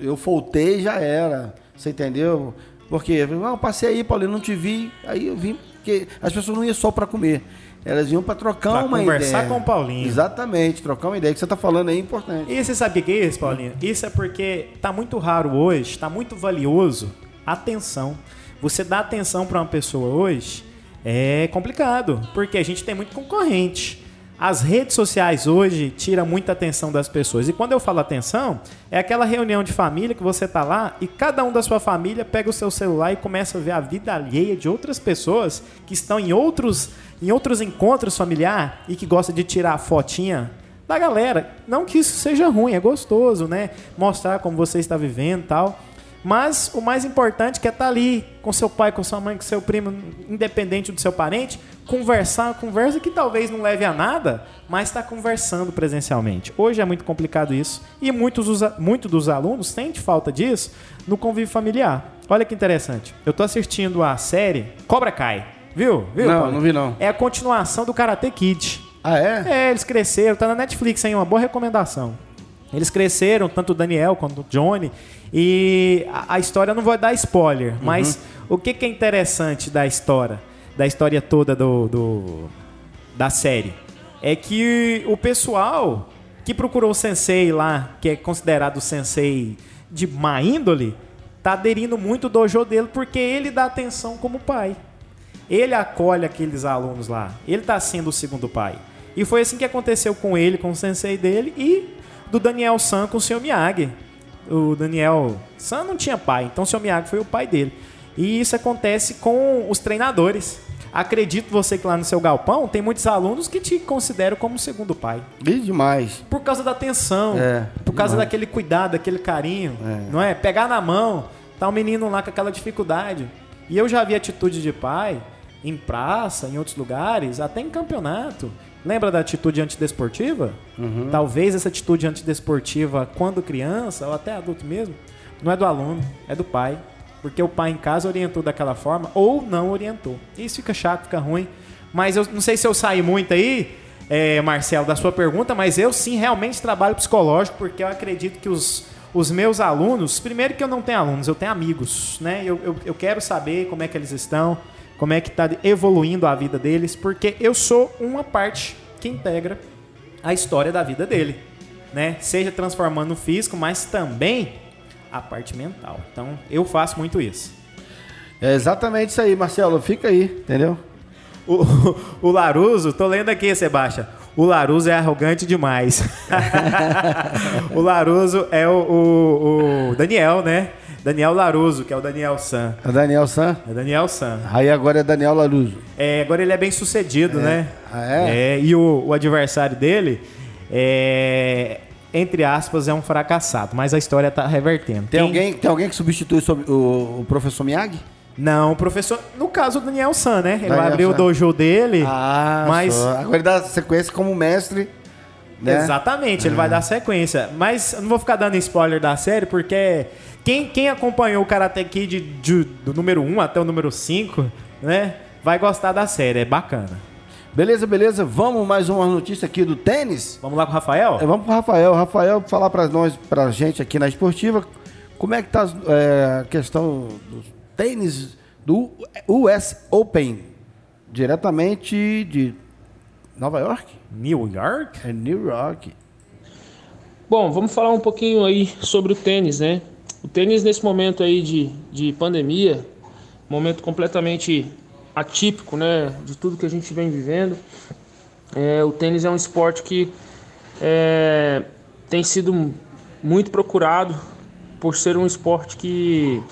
Eu voltei e já era. Você entendeu? Porque, não, passei aí, Paulinho, não te vi. Aí eu vim, porque as pessoas não iam só para comer. Elas iam para trocar Pra uma conversar ideia. com o Paulinho. Exatamente, trocar uma ideia. O que você tá falando aí é importante. E você sabe o que é isso, Paulinho? Isso é porque tá muito raro hoje, tá muito valioso atenção. Você dá atenção para uma pessoa hoje é complicado, porque a gente tem muito concorrente. As redes sociais hoje tiram muita atenção das pessoas. E quando eu falo atenção, é aquela reunião de família que você tá lá e cada um da sua família pega o seu celular e começa a ver a vida alheia de outras pessoas que estão em outros, em outros encontros familiares e que gosta de tirar a fotinha da galera. Não que isso seja ruim, é gostoso, né? Mostrar como você está vivendo e tal. Mas o mais importante é é estar ali com seu pai, com sua mãe, com seu primo, independente do seu parente, conversar uma conversa que talvez não leve a nada, mas está conversando presencialmente. Hoje é muito complicado isso e muitos, muitos dos alunos sentem falta disso no convívio familiar. Olha que interessante. Eu estou assistindo a série Cobra Kai. Viu? Viu? Não, Paulo? não vi não. É a continuação do Karate Kid. Ah, é? É, eles cresceram, tá na Netflix aí, uma boa recomendação. Eles cresceram, tanto o Daniel quanto o Johnny, e a, a história não vou dar spoiler, uhum. mas o que, que, é interessante da história, da história toda do, do, da série, é que o pessoal que procurou o sensei lá, que é considerado sensei de má índole, tá aderindo muito ao dojo dele porque ele dá atenção como pai. Ele acolhe aqueles alunos lá. Ele está sendo o segundo pai. E foi assim que aconteceu com ele, com o sensei dele e do Daniel San com o Sr. Miyagi. O Daniel San não tinha pai, então o Sr. Miyagi foi o pai dele. E isso acontece com os treinadores. Acredito você que lá no seu galpão tem muitos alunos que te consideram como segundo pai. E demais. Por causa da atenção, é, por causa demais. daquele cuidado, daquele carinho, é. não é? Pegar na mão, tá um menino lá com aquela dificuldade. E eu já vi atitude de pai em praça, em outros lugares, até em campeonato. Lembra da atitude antidesportiva? Uhum. Talvez essa atitude antidesportiva, quando criança, ou até adulto mesmo, não é do aluno, é do pai. Porque o pai em casa orientou daquela forma ou não orientou. Isso fica chato, fica ruim. Mas eu não sei se eu saí muito aí, é, Marcelo, da sua pergunta, mas eu sim realmente trabalho psicológico, porque eu acredito que os, os meus alunos, primeiro que eu não tenho alunos, eu tenho amigos, né? Eu, eu, eu quero saber como é que eles estão como é que está evoluindo a vida deles, porque eu sou uma parte que integra a história da vida dele, né? Seja transformando o físico, mas também a parte mental. Então, eu faço muito isso. É exatamente isso aí, Marcelo. Fica aí, entendeu? O, o Laruso, tô lendo aqui, Sebastião. O Laruso é arrogante demais. o Laruso é o, o, o Daniel, né? Daniel Laruso, que é o Daniel San. É Daniel San? É Daniel San. Aí agora é Daniel Laruso. É, agora ele é bem sucedido, é. né? Ah, é? é e o, o, adversário dele é, entre aspas, é um fracassado, mas a história tá revertendo. Tem, Quem... alguém, tem alguém que substitui o, o professor Miyagi? Não, o professor. No caso, o Daniel San, né? Ele Daniel vai abrir San. o dojo dele. Ah, mas. Só. Agora ele dá sequência como mestre. Né? Exatamente, ele vai ah. dar sequência. Mas eu não vou ficar dando spoiler da série, porque quem, quem acompanhou o Karate Kid de, do número 1 até o número 5, né? Vai gostar da série, é bacana. Beleza, beleza. Vamos mais uma notícia aqui do tênis. Vamos lá com o Rafael? É, vamos com o Rafael. Rafael, falar para nós, pra gente aqui na esportiva, como é que tá é, a questão do tênis do US Open, diretamente de Nova York? New York? É New York. Bom, vamos falar um pouquinho aí sobre o tênis, né? O tênis nesse momento aí de, de pandemia, momento completamente atípico, né, de tudo que a gente vem vivendo. É, o tênis é um esporte que é, tem sido muito procurado por ser um esporte que,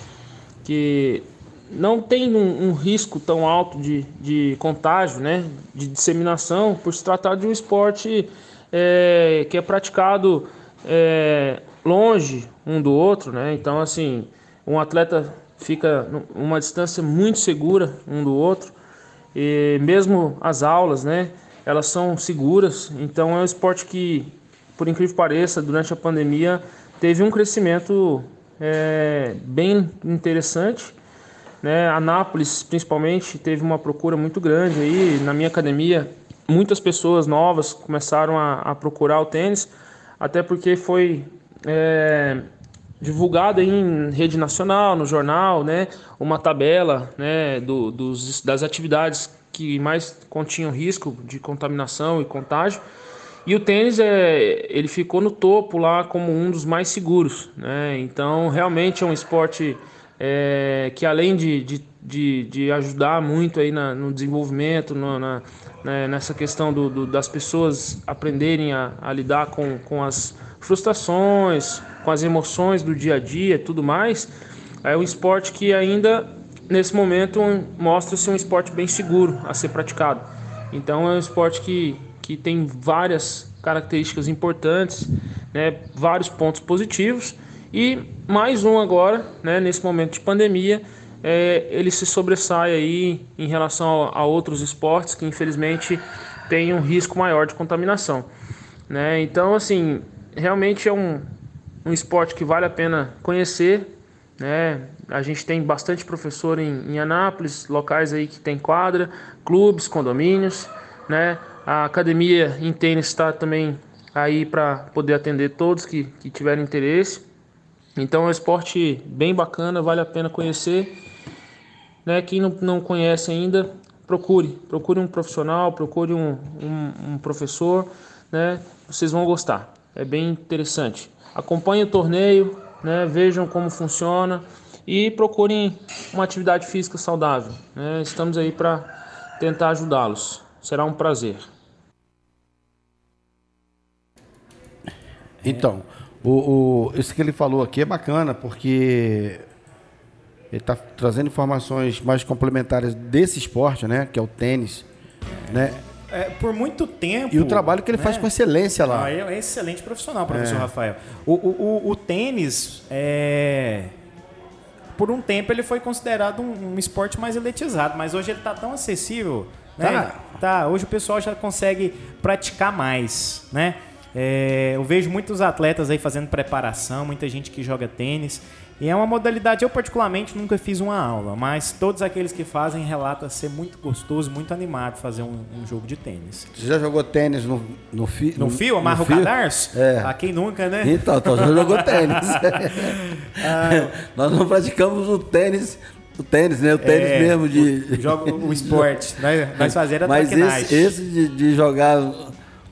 que não tem um, um risco tão alto de, de contágio, né, de disseminação, por se tratar de um esporte é, que é praticado é, longe um do outro, né? Então, assim, um atleta fica uma distância muito segura um do outro e mesmo as aulas, né? Elas são seguras. Então, é um esporte que, por incrível que pareça, durante a pandemia teve um crescimento é, bem interessante. Né? Anápolis, principalmente, teve uma procura muito grande aí. Na minha academia, muitas pessoas novas começaram a, a procurar o tênis, até porque foi é, divulgada em rede nacional, no jornal, né, uma tabela né, do, dos, das atividades que mais continham risco de contaminação e contágio. E o tênis é, ele ficou no topo lá como um dos mais seguros. Né? Então, realmente é um esporte é, que além de, de, de, de, ajudar muito aí na, no desenvolvimento, no, na, né, nessa questão do, do, das pessoas aprenderem a, a lidar com, com as frustrações, com as emoções do dia a dia e tudo mais, é um esporte que ainda nesse momento mostra-se um esporte bem seguro a ser praticado. Então é um esporte que, que tem várias características importantes, né, vários pontos positivos e mais um agora, né, nesse momento de pandemia, é, ele se sobressai aí em relação a, a outros esportes que infelizmente têm um risco maior de contaminação. Né? Então, assim, realmente é um, um esporte que vale a pena conhecer. Né? A gente tem bastante professor em, em Anápolis, locais aí que tem quadra, clubes, condomínios. Né? A academia em tênis está também aí para poder atender todos que, que tiverem interesse. Então é um esporte bem bacana, vale a pena conhecer. Né? Quem não, não conhece ainda, procure. Procure um profissional, procure um, um, um professor, né? Vocês vão gostar. É bem interessante. Acompanhe o torneio, né? Vejam como funciona e procurem uma atividade física saudável. Né? Estamos aí para tentar ajudá-los. Será um prazer. Então, o, o, isso que ele falou aqui é bacana, porque ele está trazendo informações mais complementares desse esporte, né? Que é o tênis, né? É, por muito tempo. E o trabalho que ele né? faz com excelência lá. Ah, é excelente profissional, professor é. Rafael. O, o, o, o tênis, é... por um tempo, ele foi considerado um, um, esporte mais elitizado, mas hoje ele está tão acessível. Né? Tá. tá. Hoje o pessoal já consegue praticar mais, né? É, eu vejo muitos atletas aí fazendo preparação, muita gente que joga tênis. E é uma modalidade, eu particularmente nunca fiz uma aula, mas todos aqueles que fazem relatam ser muito gostoso, muito animado fazer um, um jogo de tênis. Você já jogou tênis no, no, fi, no, no fio? Amarra o cadarço? É. A quem nunca, né? Então, então já jogou tênis. ah, Nós não praticamos o tênis o tênis, né? O tênis é, mesmo de. O, jogo, o esporte. Nós, nós fazemos a Mas esse, esse de, de, jogar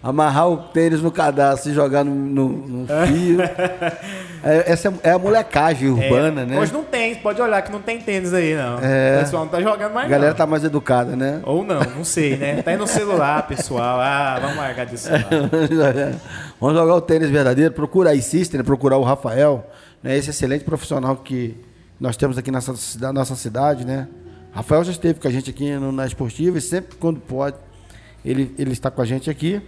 amarrar o tênis no cadastro e jogar no, no, no fio. é, essa é a molecagem urbana, é, né? Hoje não tem, pode olhar que não tem tênis aí, não. É. O pessoal não tá jogando mais. A galera não. tá mais educada, né? Ou não, não sei, né? Tá aí no celular, pessoal. Ah, vamos largar disso lá. vamos jogar o tênis verdadeiro. Procura aí, Sister, procurar o Rafael, né? Esse excelente profissional que nós temos aqui nessa cidade, nossa cidade, né? Rafael já esteve com a gente aqui no, na Esportiva e sempre quando pode, ele, ele está com a gente aqui.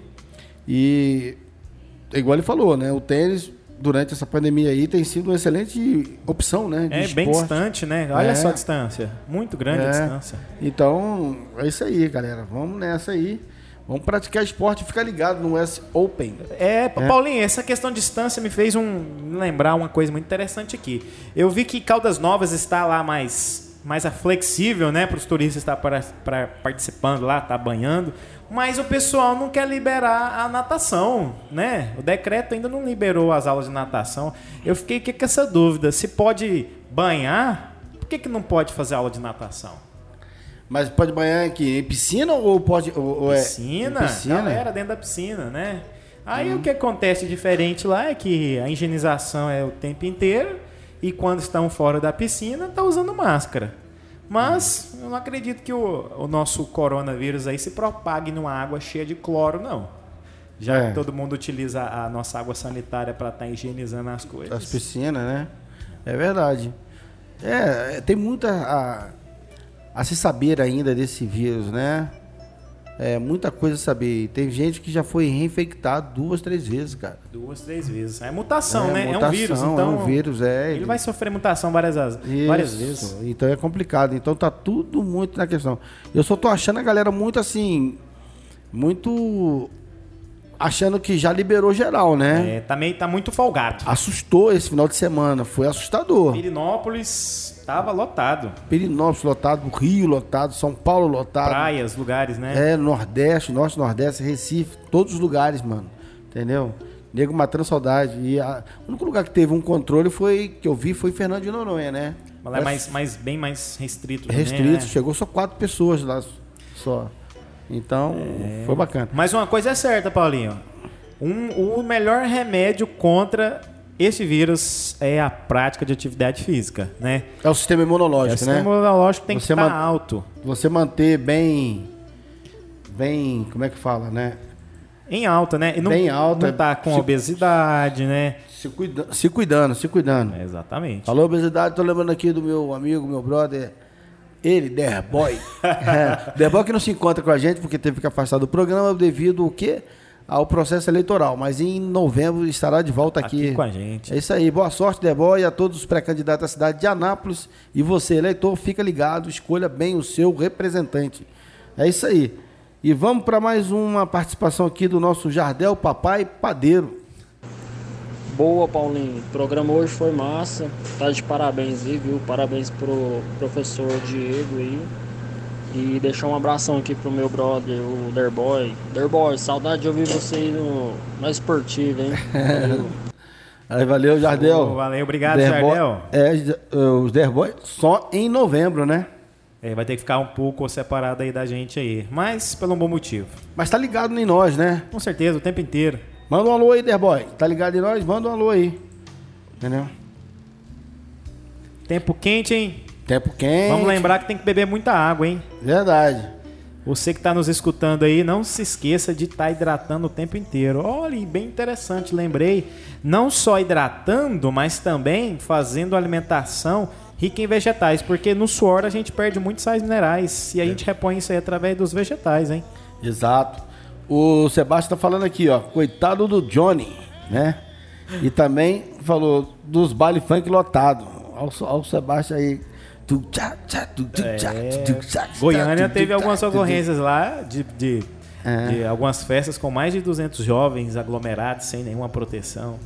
E igual ele falou, né? O tênis durante essa pandemia aí tem sido uma excelente opção, né? é esporte. bem distante, né? Olha é. só a distância. Muito grande é. a distância. Então, é isso aí, galera. Vamos nessa aí. Vamos praticar esporte e ficar ligado no S Open. É, é, Paulinho, essa questão de distância me fez um lembrar uma coisa muito interessante aqui. Eu vi que Caldas Novas está lá mais mais flexível, né, para os turistas estar para, participando lá, estar tá banhando mas o pessoal não quer liberar a natação, né? O decreto ainda não liberou as aulas de natação. Eu fiquei com essa dúvida, se pode banhar, por que, que não pode fazer aula de natação? Mas pode banhar aqui em piscina ou pode ou, ou piscina, é piscina? Galera dentro da piscina, né? Aí hum. o que acontece diferente lá é que a higienização é o tempo inteiro e quando estão fora da piscina tá usando máscara. Mas eu não acredito que o, o nosso coronavírus aí se propague numa água cheia de cloro, não. Já é. que todo mundo utiliza a nossa água sanitária para estar tá higienizando as coisas. As piscinas, né? É verdade. É, tem muita a, a se saber ainda desse vírus, né? É muita coisa a saber. Tem gente que já foi reinfectado duas, três vezes, cara. Duas, três vezes. É mutação, é, né? Mutação, é um vírus, então. É um vírus, é. Ele vai sofrer mutação várias, várias vezes. Então é complicado. Então tá tudo muito na questão. Eu só tô achando a galera muito assim. Muito achando que já liberou geral, né? É, também tá muito folgado. Assustou esse final de semana, foi assustador. Pirinópolis Tava lotado. Pirinópolis lotado, Rio lotado, São Paulo lotado. Praias, lugares, né? É, Nordeste, Norte, Nordeste, Recife, todos os lugares, mano. Entendeu? Nego matando saudade. E a... o único lugar que teve um controle foi que eu vi foi Fernando de Noronha, né? Mas é mais, mais, bem mais restrito. Restrito, né? chegou só quatro pessoas lá só. Então, é... foi bacana. Mas uma coisa é certa, Paulinho. Um, o melhor remédio contra esse vírus é a prática de atividade física, né? É o sistema imunológico, é o sistema né? imunológico tem você que estar alto. Você manter bem, bem, como é que fala, né? Em alta, né? E não, bem alta. Não tá com se, obesidade, né? Se, cuida, se cuidando, se cuidando. É, exatamente. Falou obesidade, tô lembrando aqui do meu amigo, meu brother, ele, Derboy. é, Derboy que não se encontra com a gente porque teve que afastar do programa devido ao quê? Ao processo eleitoral, mas em novembro estará de volta aqui, Aqui com a gente. É isso aí. Boa sorte, Deboy, a todos os pré-candidatos da cidade de Anápolis. E você, eleitor, fica ligado, escolha bem o seu representante. É isso aí. E vamos para mais uma participação aqui do nosso Jardel Papai Padeiro. Boa, Paulinho. O programa hoje foi massa. Tá de parabéns aí, viu? Parabéns pro professor Diego aí. E deixar um abração aqui pro meu brother, o Derboy. Derboy, saudade de ouvir você aí no, na esportiva, hein? Valeu. Aí, valeu, Jardel. Ô, valeu, obrigado, Derboy- Jardel. É, os Derboy só em novembro, né? É, vai ter que ficar um pouco separado aí da gente aí. Mas pelo bom motivo. Mas tá ligado em nós, né? Com certeza, o tempo inteiro. Manda um alô aí, Derboy. Tá ligado em nós? Manda um alô aí. Entendeu? Tempo quente, hein? Tempo quente. Vamos lembrar que tem que beber muita água, hein? Verdade. Você que está nos escutando aí, não se esqueça de estar hidratando o tempo inteiro. Olha, bem interessante, lembrei. Não só hidratando, mas também fazendo alimentação rica em vegetais, porque no suor a gente perde muitos sais minerais e a gente repõe isso aí através dos vegetais, hein? Exato. O Sebastião tá falando aqui, ó. Coitado do Johnny, né? E também falou dos baile funk lotado. Olha o Sebastião aí. Goiânia teve algumas ocorrências lá de, de, É. de algumas festas com mais de 200 jovens aglomerados sem nenhuma proteção.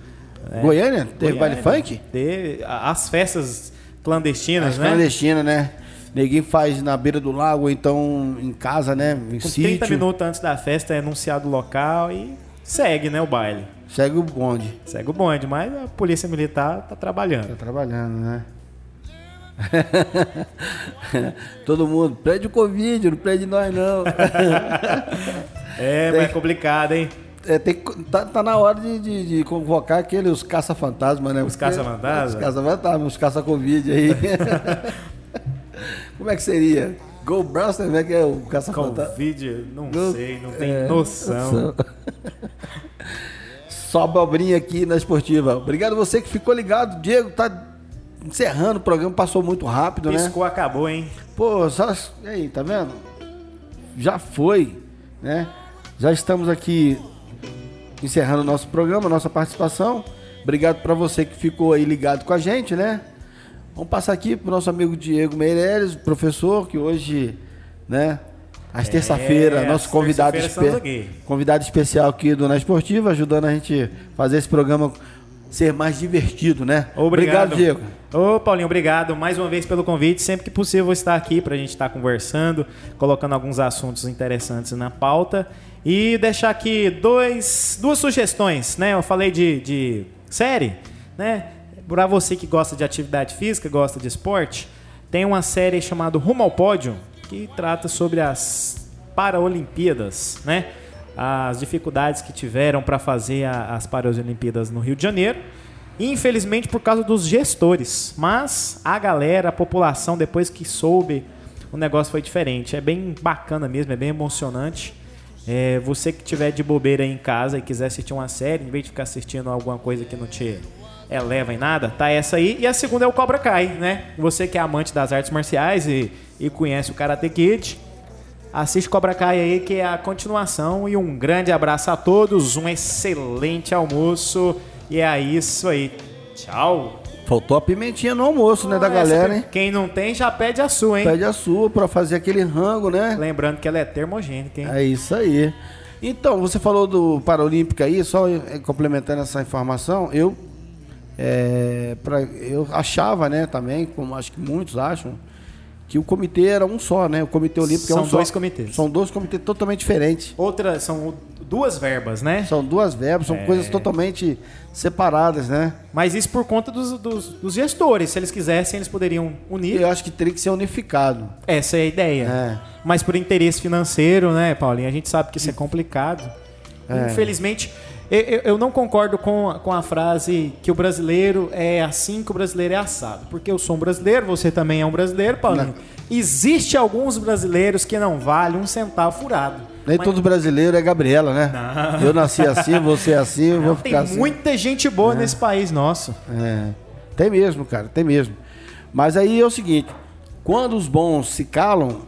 né? Goiânia? Teve baile funk? Teve as festas clandestinas, As né? clandestinas, né? Ninguém faz na beira do lago, ou então em casa, né? Em Com 30 sítio. minutos antes da festa é anunciado o local e segue, né, o baile. Segue o bonde. Segue o bonde, mas a polícia militar tá Tá trabalhando. trabalhando, né? Todo mundo, prende o Covid, não prende nós não. É, mas é complicado, hein? É, tem tá, tá na hora de, de- de convocar aqueles caça-fantasma, né? Os Porque- caça-fantasma? Os caça-fantasma, os caça-covid aí. Como é que seria? Go Blaster, como é que é o caça-fantasma? Covid, não Não- sei, não tem é, noção. Só abobrinha aqui na esportiva. Obrigado você que ficou ligado. Diego tá encerrando o programa, passou muito rápido, né? Piscou, acabou, hein? Pô, só. E aí, tá vendo? Já foi, né? Já estamos aqui encerrando o nosso programa, nossa participação. Obrigado pra você que ficou aí ligado com a gente, né? Vamos passar aqui pro nosso amigo Diego Meireles, professor, que hoje, né? Às terça-feira, nosso convidado, terça-feira espe- convidado especial aqui do Na Esportiva, ajudando a gente fazer esse programa ser mais divertido, né? Obrigado. Diego. Ô, Paulinho, obrigado mais uma vez pelo convite. Sempre que possível vou estar aqui para a gente estar conversando, colocando alguns assuntos interessantes na pauta. E deixar aqui dois, duas sugestões, né? Eu falei de, de série, né? Para você que gosta de atividade física, gosta de esporte, tem uma série chamada Rumo ao Pódio, que trata sobre as Paralimpíadas, né? As dificuldades que tiveram para fazer a- as Paralimpíadas no Rio de Janeiro. Infelizmente por causa dos gestores. Mas a galera, a população, depois que soube, o negócio foi diferente. É bem bacana mesmo, é bem emocionante. É, você que tiver de bobeira em casa e quiser assistir uma série, em vez de ficar assistindo alguma coisa que não te eleva em nada, tá essa aí. E a segunda é o Cobra Kai, né? Você que é amante das artes marciais e, e conhece o Karate Kid, assiste Cobra Kai aí, que é a continuação. E um grande abraço a todos, um excelente almoço. E é isso aí. Tchau. Faltou a pimentinha no almoço, né, da galera, hein? Quem não tem, já pede a sua, hein? Pede a sua pra fazer aquele rango, né? Lembrando que ela é termogênica, hein? É isso aí. Então, você falou do Paralímpico aí, só eh, complementando essa informação, eu é, pra, eu achava, né, também, como acho que muitos acham, que o comitê era um só, né? O Comitê Olímpico é São um só. dois comitês. São dois comitês totalmente diferentes. Outra, são duas verbas, né? São duas verbas, É. são coisas totalmente separadas, né? Mas isso por conta dos, dos, dos gestores. Se eles quisessem, eles poderiam unir. eu acho que teria que ser unificado. Essa é a ideia. É. Mas por interesse financeiro, né, Paulinho? A gente sabe que isso é complicado. É. Infelizmente, eu, eu- não concordo com, a- com a frase que o brasileiro é assim, que o brasileiro é assado. Porque eu sou um brasileiro, você também é um brasileiro, Paulinho. Existe alguns brasileiros que não valem um centavo furado. Nem Mas todo brasileiro é Gabriela, né? Eu nasci assim, você é assim, eu vou tem ficar assim. muita gente boa nesse país nosso. É, tem mesmo, cara, tem mesmo. Mas aí é o seguinte, quando os bons se calam,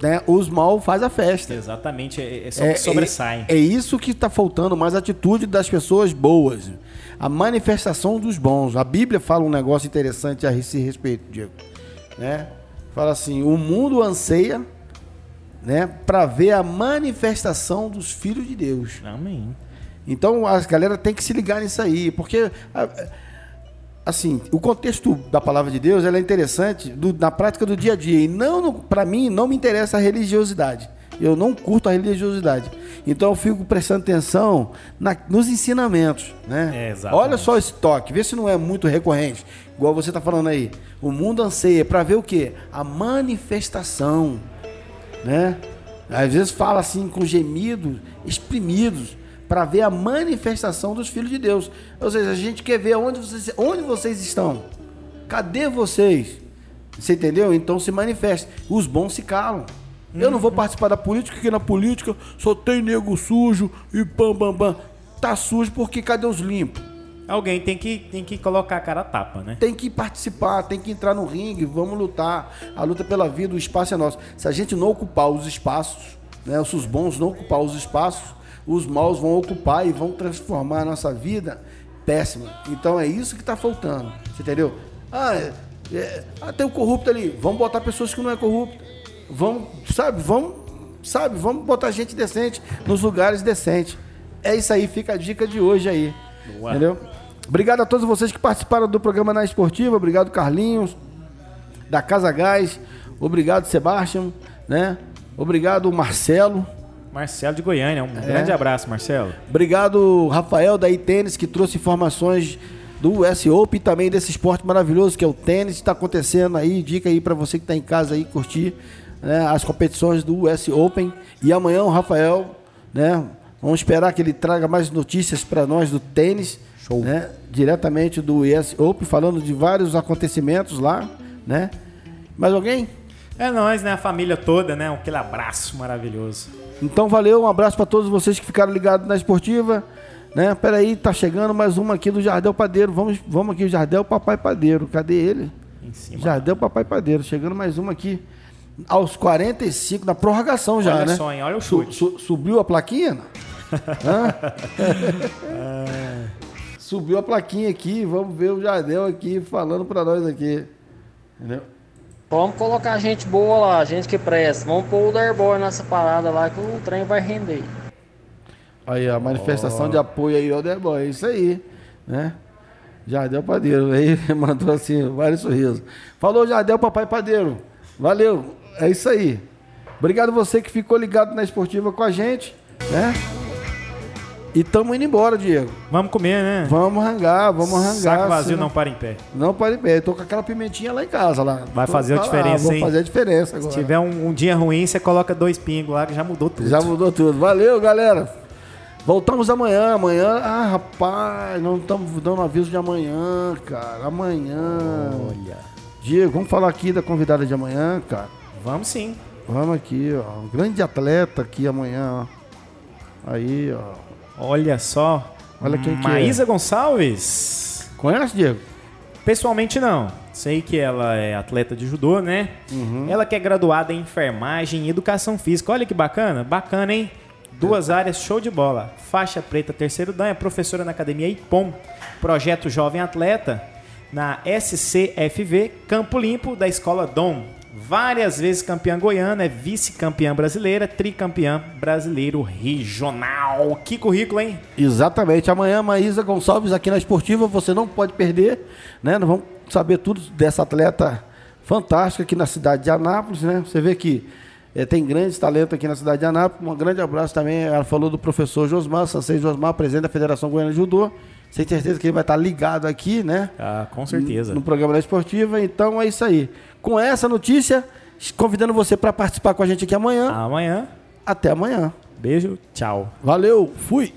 né, os mal faz a festa. Exatamente, é, é só que sobressai. É, é isso que está faltando, mais atitude das pessoas boas. A manifestação dos bons. A Bíblia fala um negócio interessante a esse respeito, Diego. Né? Fala assim: o mundo anseia né, para ver a manifestação dos filhos de Deus. Amém. Então a galera tem que se ligar nisso aí, porque assim, o contexto da palavra de Deus ela é interessante do, na prática do dia a dia. E não, para mim, não me interessa a religiosidade. Eu não curto a religiosidade. Então eu fico prestando atenção na, nos ensinamentos. Né? É, Olha só esse toque, vê se não é muito recorrente. Igual você está falando aí. O mundo anseia para ver o quê? A manifestação. Né? Às vezes fala assim com gemidos exprimidos para ver a manifestação dos filhos de Deus. Ou seja, a gente quer ver onde vocês, onde vocês estão. Cadê vocês? Você entendeu? Então se manifesta. Os bons se calam. Uhum. Eu não vou participar da política, porque na política só tem nego sujo e pam, pam, pam. Tá sujo porque cadê os limpos? Alguém tem que, tem que colocar a cara a tapa, né? Tem que participar, tem que entrar no ringue, vamos lutar. A luta pela vida, o espaço é nosso. Se a gente não ocupar os espaços, né, se os bons não ocupar os espaços, os maus vão ocupar e vão transformar a nossa vida péssima. Então é isso que está faltando. Entendeu? Ah, é, é, ah, tem o corrupto ali. Vamos botar pessoas que não é corrupto. Vamos, sabe, vamos, sabe, vamos botar gente decente nos lugares decentes. É isso aí, fica a dica de hoje aí. Boa. Entendeu? Obrigado a todos vocês que participaram do programa Na Esportiva. Obrigado, Carlinhos, da Casa Gás. Obrigado, Sebastião, né? Obrigado, Marcelo. Marcelo de Goiânia. Um é. grande abraço, Marcelo. Obrigado, Rafael da iTênis, que trouxe informações do US Open e também desse esporte maravilhoso que é o tênis. Está acontecendo aí, dica aí para você que está em casa aí curtir né, as competições do US Open. E amanhã o Rafael, né? Vamos esperar que ele traga mais notícias para nós do tênis, Show. né? Diretamente do US Open, falando de vários acontecimentos lá, né? Mais alguém? É nós, né? A família toda, né? Aquele abraço maravilhoso. Então valeu, um abraço para todos vocês que ficaram ligados na esportiva. Né? Peraí, tá chegando mais uma aqui do Jardel Padeiro. Vamos, vamos aqui, o Jardel Papai Padeiro. Cadê ele? Em cima. Jardel Papai Padeiro. Chegando mais uma aqui. Aos 45, na prorrogação já, olha né? Só, hein? Olha o chute. Su, su, subiu a plaquinha? subiu a plaquinha aqui. Vamos ver o Jardel aqui falando para nós aqui. Entendeu? Vamos colocar gente boa lá, gente que presta. Vamos pôr o Derboy nessa parada lá que o trem vai render. Aí, a manifestação oh. de apoio aí ao Derboy, é isso aí, né? Jardel Padeiro, aí mandou assim, vários sorrisos. Falou Jardel Papai Padeiro, valeu, é isso aí. Obrigado você que ficou ligado na esportiva com a gente, né? E tamo indo embora, Diego. Vamos comer, né? Vamos rangar, vamos rangar. Saco vazio não para em pé. Não para em pé. Tô com aquela pimentinha lá em casa. lá. Vai fazer a diferença, lá, hein? Vou fazer a diferença agora. Se tiver um, um, dia ruim, você coloca dois pingos lá que já mudou tudo. Já mudou tudo. Valeu, galera. Voltamos amanhã. Amanhã, ah, rapaz, não estamos dando aviso de amanhã, cara. Amanhã. Olha. Diego, vamos falar aqui da convidada de amanhã, cara. Vamos sim. Vamos aqui, ó. Um grande atleta aqui amanhã, ó. Aí, ó. Olha só. Olha quem que Maísa é. Gonçalves. Conhece, Diego? Pessoalmente não. Sei que ela é atleta de judô, né? Uhum. Ela que é graduada em enfermagem e educação física. Olha que bacana. Bacana, hein? Duas é. áreas, show de bola. Faixa preta, terceiro dan, é professora na academia IPOM. Projeto Jovem Atleta na SCFV Campo Limpo da Escola Dom várias vezes campeã goiana, é vice-campeã brasileira, tricampeã brasileiro regional. Que currículo, hein? Exatamente. Amanhã, Maísa Gonçalves aqui na Esportiva, você não pode perder, né? Nós vamos saber tudo dessa atleta fantástica aqui na cidade de Anápolis, né? Você vê que é, tem grandes talentos aqui na cidade de Anápolis. Um grande abraço também. Ela falou do professor Josmar, Sansei Josmar, presidente da Federação Goiana de Judô. Sem certeza que ele vai estar ligado aqui, né? Ah, com certeza. No, no programa da Esportiva. Então é isso aí com essa notícia, convidando você para participar com a gente aqui amanhã. Amanhã. Até amanhã. Beijo, tchau. Valeu, fui.